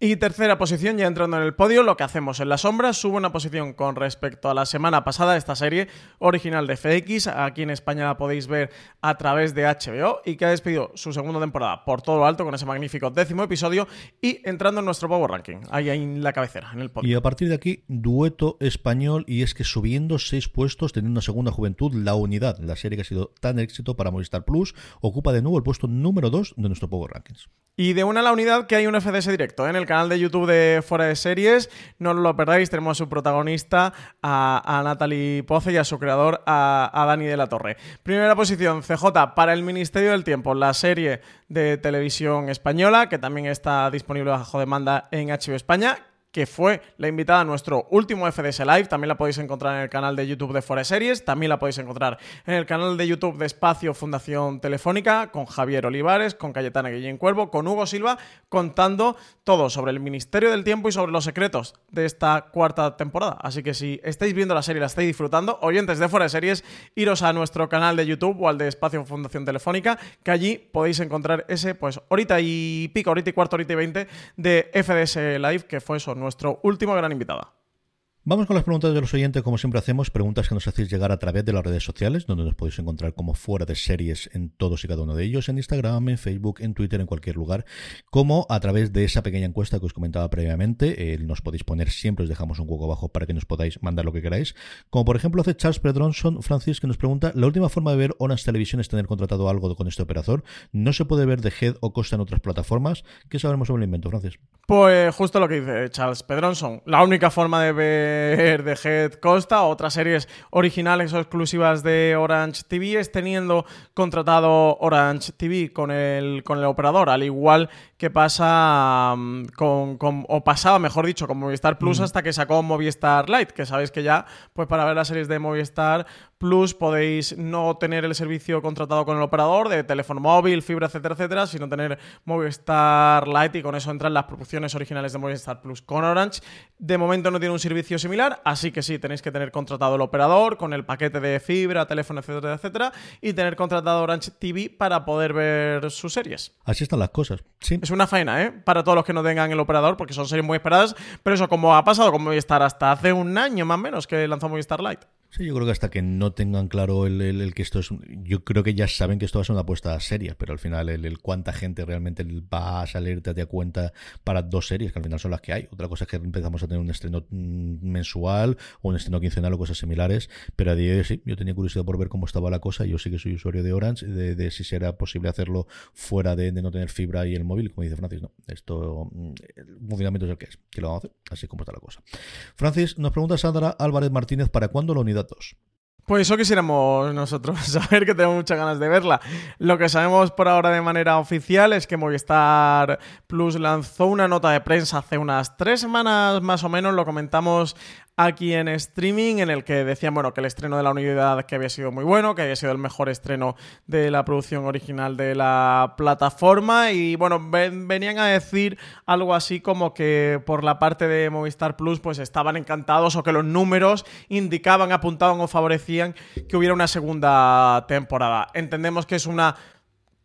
Y tercera posición, ya entrando en el podio, lo que hacemos en la sombra, sube una posición con respecto a la semana pasada, esta serie original de FX, aquí en España la podéis ver a través de HBO y que ha despedido su segunda temporada por todo lo alto con ese magnífico décimo episodio y entrando en nuestro Power Ranking, ahí en la cabecera, en el podio. Y a partir de aquí, dueto español y es que subiendo seis puestos, teniendo una segunda juventud, La Unidad, la serie que ha sido tan éxito para Movistar Plus, ocupa de nuevo el puesto número 2 de nuestro Power Rankings. Y de una a la unidad que hay un FDS directo en el canal de YouTube de Fuera de Series. No lo perdáis, tenemos a su protagonista, a, Natalie Poce y a su creador, a, a, Dani de la Torre. Primera posición, CJ, para el Ministerio del Tiempo, la serie de televisión española, que también está disponible bajo demanda en HBO España que fue la invitada a nuestro último FDS Live. También la podéis encontrar en el canal de YouTube de Forest Series. También la podéis encontrar en el canal de YouTube de Espacio Fundación Telefónica, con Javier Olivares, con Cayetana Guillén Cuervo, con Hugo Silva, contando todo sobre el Ministerio del Tiempo y sobre los secretos de esta cuarta temporada. Así que si estáis viendo la serie y la estáis disfrutando, oyentes de Forest Series, iros a nuestro canal de YouTube o al de Espacio Fundación Telefónica, que allí podéis encontrar ese, pues, horita y pico, horita y cuarto, horita y veinte de FDS Live, que fue eso, nuestro último gran invitada. Vamos con las preguntas de los oyentes, como siempre hacemos, preguntas que nos hacéis llegar a través de las redes sociales, donde nos podéis encontrar como fuera de series en todos y cada uno de ellos, en Instagram, en Facebook, en Twitter, en cualquier lugar, como a través de esa pequeña encuesta que os comentaba previamente, eh, nos podéis poner, siempre os dejamos un hueco abajo para que nos podáis mandar lo que queráis, como por ejemplo hace Charles Pedronson, Francis, que nos pregunta, la última forma de ver Orange Television es tener contratado algo con este operador, no se puede ver de Head o Costa en otras plataformas, ¿qué sabemos sobre el invento, Francis? Pues justo lo que dice Charles Pedronson, la única forma de ver de Head Costa, otras series originales o exclusivas de Orange TV, es teniendo contratado Orange TV con el, con el operador, al igual que pasa mm, con, o pasaba, mejor dicho, con Movistar Plus hasta que sacó Movistar Lite, que sabéis que ya, pues para ver las series de Movistar Plus podéis no tener el servicio contratado con el operador de teléfono móvil, fibra, etcétera, etcétera, sino tener Movistar Lite y con eso entran las producciones originales de Movistar Plus con Orange. De momento no tiene un servicio similar, así que sí, tenéis que tener contratado el operador con el paquete de fibra, teléfono, etcétera, etcétera, y tener contratado Orange TV para poder ver sus series. Así están las cosas, sí. Es una faena, ¿eh? Para todos los que no tengan el operador, porque son series muy esperadas, pero eso como ha pasado con Movistar hasta hace un año más o menos que lanzó Movistar Lite. Sí, yo creo que hasta que no tengan claro el, que esto es. Yo creo que ya saben que esto va a ser una apuesta seria, pero al final el, cuánta gente realmente va a salir de cuenta para dos series, que al final son las que hay. Otra cosa es que empezamos a tener un estreno mm, mensual o un estreno quincenal o cosas similares, pero a día de hoy sí, yo tenía curiosidad por ver cómo estaba la cosa. Yo sí que soy usuario de Orange, de, si será posible hacerlo fuera de, no tener fibra y el móvil, como dice Francis. No, esto, mm, el funcionamiento es el que es, que lo vamos a hacer, así como está la cosa. Francis, nos pregunta Sandra Álvarez Martínez, ¿para cuándo la unidad? Pues eso quisiéramos nosotros saber, que tenemos muchas ganas de verla. Lo que sabemos por ahora de manera oficial es que Movistar Plus lanzó una nota de prensa hace unas tres semanas más o menos, lo comentamos aquí en streaming en el que decían, bueno, que el estreno de la unidad que había sido muy bueno, que había sido el mejor estreno de la producción original de la plataforma y bueno, venían a decir algo así como que por la parte de Movistar Plus pues estaban encantados o que los números indicaban, apuntaban o favorecían que hubiera una segunda temporada. Entendemos que es una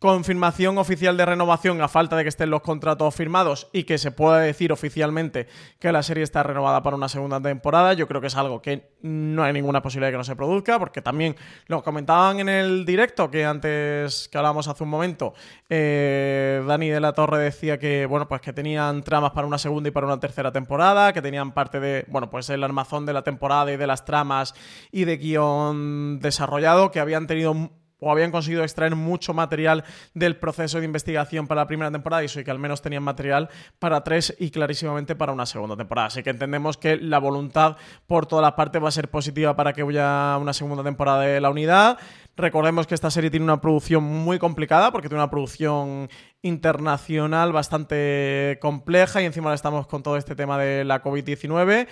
confirmación oficial de renovación a falta de que estén los contratos firmados y que se pueda decir oficialmente que la serie está renovada para una segunda temporada, yo creo que es algo que no hay ninguna posibilidad de que no se produzca, porque también lo comentaban en el directo que antes que hablábamos hace un momento, eh, Dani de la Torre decía que bueno pues que tenían tramas para una segunda y para una tercera temporada, que tenían parte de bueno pues el armazón de la temporada y de las tramas y de guion desarrollado, que habían tenido o habían conseguido extraer mucho material del proceso de investigación para la primera temporada y eso que al menos tenían material para tres y clarísimamente para una segunda temporada. Así que entendemos que la voluntad por todas las partes va a ser positiva para que haya una segunda temporada de la unidad. Recordemos que esta serie tiene una producción muy complicada porque tiene una producción internacional bastante compleja y encima estamos con todo este tema de la COVID-19.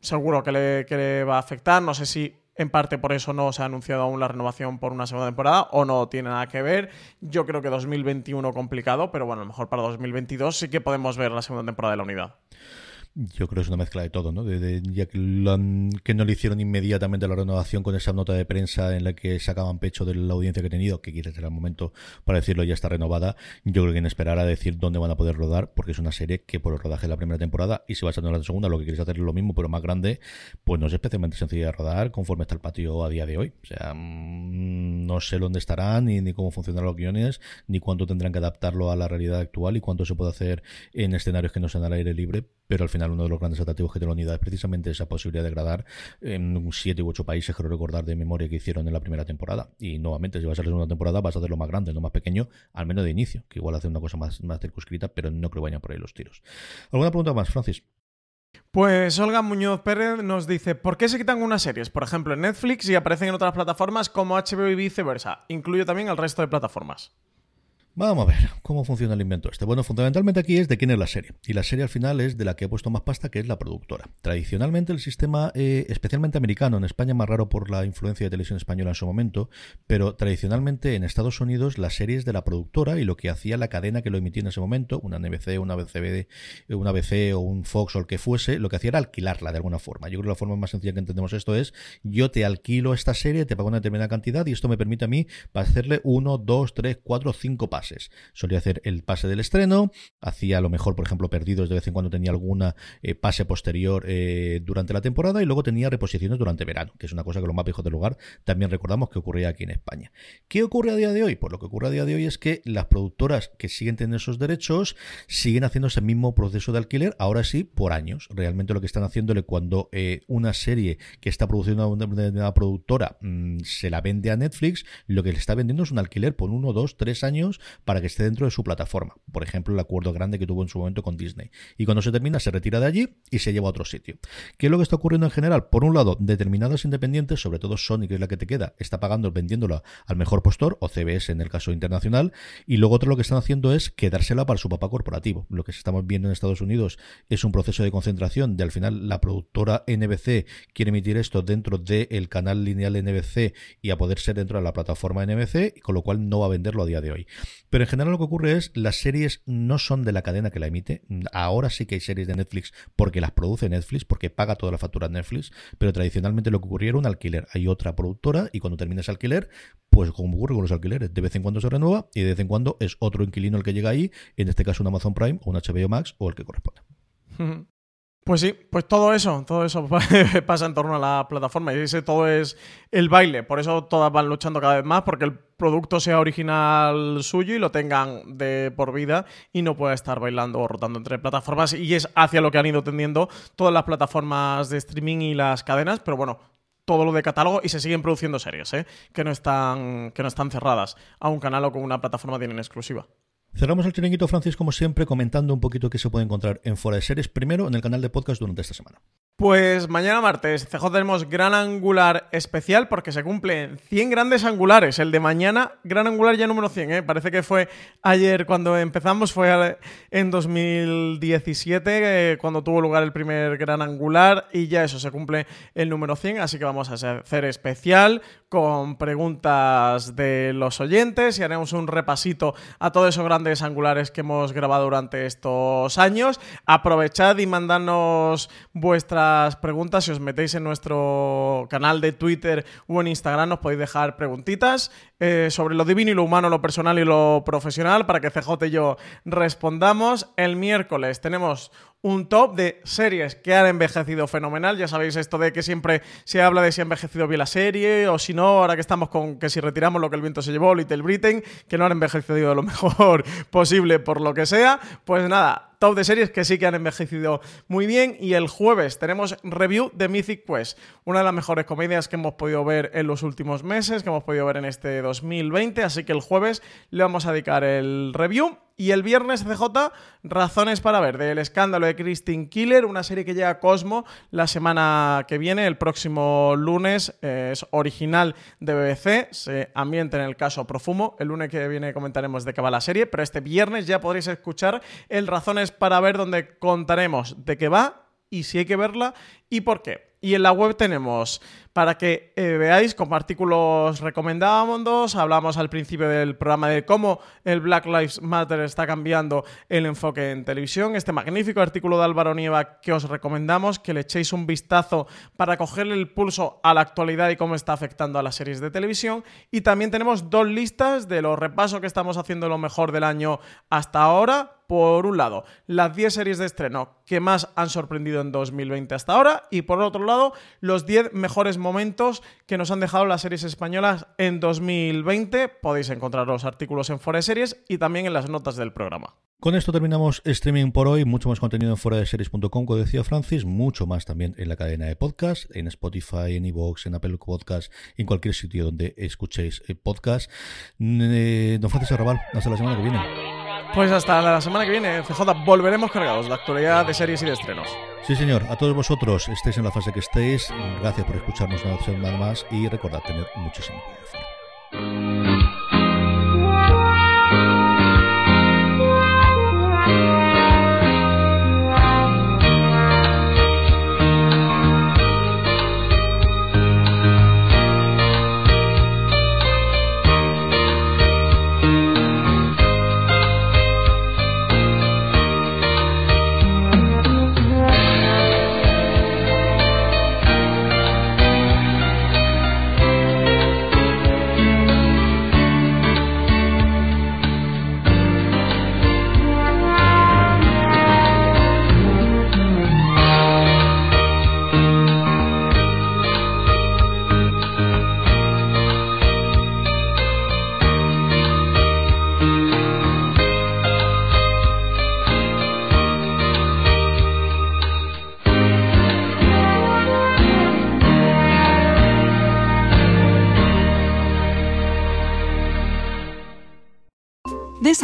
Seguro que le va a afectar. No sé si en parte por eso no se ha anunciado aún la renovación por una segunda temporada o no tiene nada que ver. Yo creo que 2021 complicado, pero bueno, a lo mejor para 2022 sí que podemos ver la segunda temporada de la unidad. Yo creo que es una mezcla de todo, ¿no? De, ya que, no le hicieron inmediatamente la renovación con esa nota de prensa en la que sacaban pecho de la audiencia que ha tenido, que quizás era el momento para decirlo ya está renovada. Yo creo que en esperar a decir dónde van a poder rodar, porque es una serie que por el rodaje de la primera temporada y si vas a tener la segunda, lo que quieres hacer es lo mismo, pero más grande, pues no es especialmente sencilla de rodar conforme está el patio a día de hoy. O sea, mm, no sé dónde estarán, ni, ni cómo funcionan los guiones, ni cuánto tendrán que adaptarlo a la realidad actual y cuánto se puede hacer en escenarios que no sean al aire libre, pero al final uno de los grandes atractivos que tiene la unidad es precisamente esa posibilidad de gradar en siete u ocho países, quiero recordar de memoria que hicieron en la primera temporada. Y nuevamente, si vas a hacer una temporada, vas a hacer lo más grande, no más pequeño, al menos de inicio, que igual hace una cosa más, más circunscrita, pero no creo que vayan por ahí los tiros. ¿Alguna pregunta más, Francis? Pues Olga Muñoz Pérez nos dice, ¿por qué se quitan unas series, por ejemplo, en Netflix y aparecen en otras plataformas como HBO y viceversa? Incluyo también al resto de plataformas. Vamos a ver cómo funciona el invento este. Bueno, fundamentalmente aquí es de quién es la serie. Y la serie al final es de la que he puesto más pasta, que es la productora. Tradicionalmente el sistema, eh, especialmente americano, en España más raro por la influencia de televisión española en su momento, pero tradicionalmente en Estados Unidos la serie es de la productora y lo que hacía la cadena que lo emitía en ese momento, una NBC, una BCBD, una BC o un Fox o el que fuese, lo que hacía era alquilarla de alguna forma. Yo creo que la forma más sencilla que entendemos esto es yo te alquilo esta serie, te pago una determinada cantidad y esto me permite a mí hacerle uno, dos, tres, cuatro, cinco Solía hacer el pase del estreno, hacía a lo mejor, por ejemplo, perdidos de vez en cuando tenía alguna eh, pase posterior eh, durante la temporada y luego tenía reposiciones durante verano, que es una cosa que los más viejos del lugar también recordamos que ocurría aquí en España. ¿Qué ocurre a día de hoy? Pues lo que ocurre a día de hoy es que las productoras que siguen teniendo esos derechos siguen haciendo ese mismo proceso de alquiler, ahora sí, por años. Realmente lo que están haciéndole cuando eh, una serie que está produciendo una, una productora mm, se la vende a Netflix, lo que le está vendiendo es un alquiler por uno, dos, tres años para que esté dentro de su plataforma. Por ejemplo, el acuerdo grande que tuvo en su momento con Disney. Y cuando se termina, se retira de allí y se lleva a otro sitio. ¿Qué es lo que está ocurriendo en general? Por un lado, determinadas independientes, sobre todo Sony, que es la que te queda, está pagando, vendiéndola al mejor postor, o CBS en el caso internacional, y luego otro lo que están haciendo es quedársela para su papá corporativo. Lo que estamos viendo en Estados Unidos es un proceso de concentración de al final la productora NBC quiere emitir esto dentro del canal lineal NBC y a poder ser dentro de la plataforma NBC, con lo cual no va a venderlo a día de hoy. Pero en general lo que ocurre es, las series no son de la cadena que la emite. Ahora sí que hay series de Netflix porque las produce Netflix, porque paga toda la factura Netflix, pero tradicionalmente lo que ocurría era un alquiler. Hay otra productora y cuando termina ese alquiler, pues como ocurre con los alquileres, de vez en cuando se renueva y de vez en cuando es otro inquilino el que llega ahí, en este caso un Amazon Prime o un HBO Max o el que corresponde. Pues sí, pues todo eso, todo eso pasa en torno a la plataforma y ese todo es el baile. Por eso todas van luchando cada vez más porque el producto sea original suyo y lo tengan de por vida y no pueda estar bailando o rotando entre plataformas. Y es hacia lo que han ido tendiendo todas las plataformas de streaming y las cadenas, pero bueno, todo lo de catálogo y se siguen produciendo series, ¿eh? que, no están, que no están cerradas a un canal o con una plataforma tienen exclusiva. Cerramos el chiringuito, Francis, como siempre, comentando un poquito qué se puede encontrar en Fuera de Series, primero en el canal de podcast durante esta semana. Pues mañana martes, CJ tenemos gran angular especial porque se cumplen 100 grandes angulares. El de mañana, gran angular ya número 100, ¿eh? Parece que fue ayer cuando empezamos, fue en 2017 eh, cuando tuvo lugar el primer gran angular y ya eso, se cumple el número 100, así que vamos a hacer especial con preguntas de los oyentes y haremos un repasito a todos esos grandes angulares que hemos grabado durante estos años. Aprovechad y mandadnos vuestras preguntas. Si os metéis en nuestro canal de Twitter o en Instagram, nos podéis dejar preguntitas eh, sobre lo divino y lo humano, lo personal y lo profesional para que CJ y yo respondamos. El miércoles tenemos un top de series que han envejecido fenomenal. Ya sabéis esto de que siempre se habla de si ha envejecido bien la serie o si no, ahora que estamos con que si retiramos lo que el viento se llevó, Little Britain, que no han envejecido lo mejor posible por lo que sea. Pues nada, top de series que sí que han envejecido muy bien. Y el jueves tenemos review de Mythic Quest, una de las mejores comedias que hemos podido ver en los últimos meses, que hemos podido ver en este 2020. Así que el jueves le vamos a dedicar el review. Y el viernes CJ, Razones para ver, del escándalo de Christine Killer, una serie que llega a Cosmo la semana que viene, el próximo lunes, eh, es original de BBC, se ambienta en el caso Profumo, el lunes que viene comentaremos de qué va la serie, pero este viernes ya podréis escuchar el Razones para ver donde contaremos de qué va y si hay que verla y por qué. Y en la web tenemos para que eh, veáis como artículos recomendados. Hablamos al principio del programa de cómo el Black Lives Matter está cambiando el enfoque en televisión. Este magnífico artículo de Álvaro Nieva que os recomendamos que le echéis un vistazo para cogerle el pulso a la actualidad y cómo está afectando a las series de televisión. Y también tenemos dos listas de los repasos que estamos haciendo lo mejor del año hasta ahora por un lado, las 10 series de estreno que más han sorprendido en 2020 hasta ahora y por otro lado, los 10 mejores momentos que nos han dejado las series españolas en 2020. Podéis encontrar los artículos en Fora Series y también en las notas del programa. Con esto terminamos streaming por hoy. Mucho más contenido en fuera de series.com, como decía Francis. Mucho más también en la cadena de podcast, en Spotify, en Evox, en Apple Podcast, en cualquier sitio donde escuchéis eh, podcast. Eh, don Francis Arrabal, hasta la semana que viene. Pues hasta la semana que viene, CJ, volveremos cargados de actualidad de series y de estrenos. Sí, señor. A todos vosotros, estéis en la fase que estéis. Gracias por escucharnos una vez más y recordad tener muchísimo cuidado.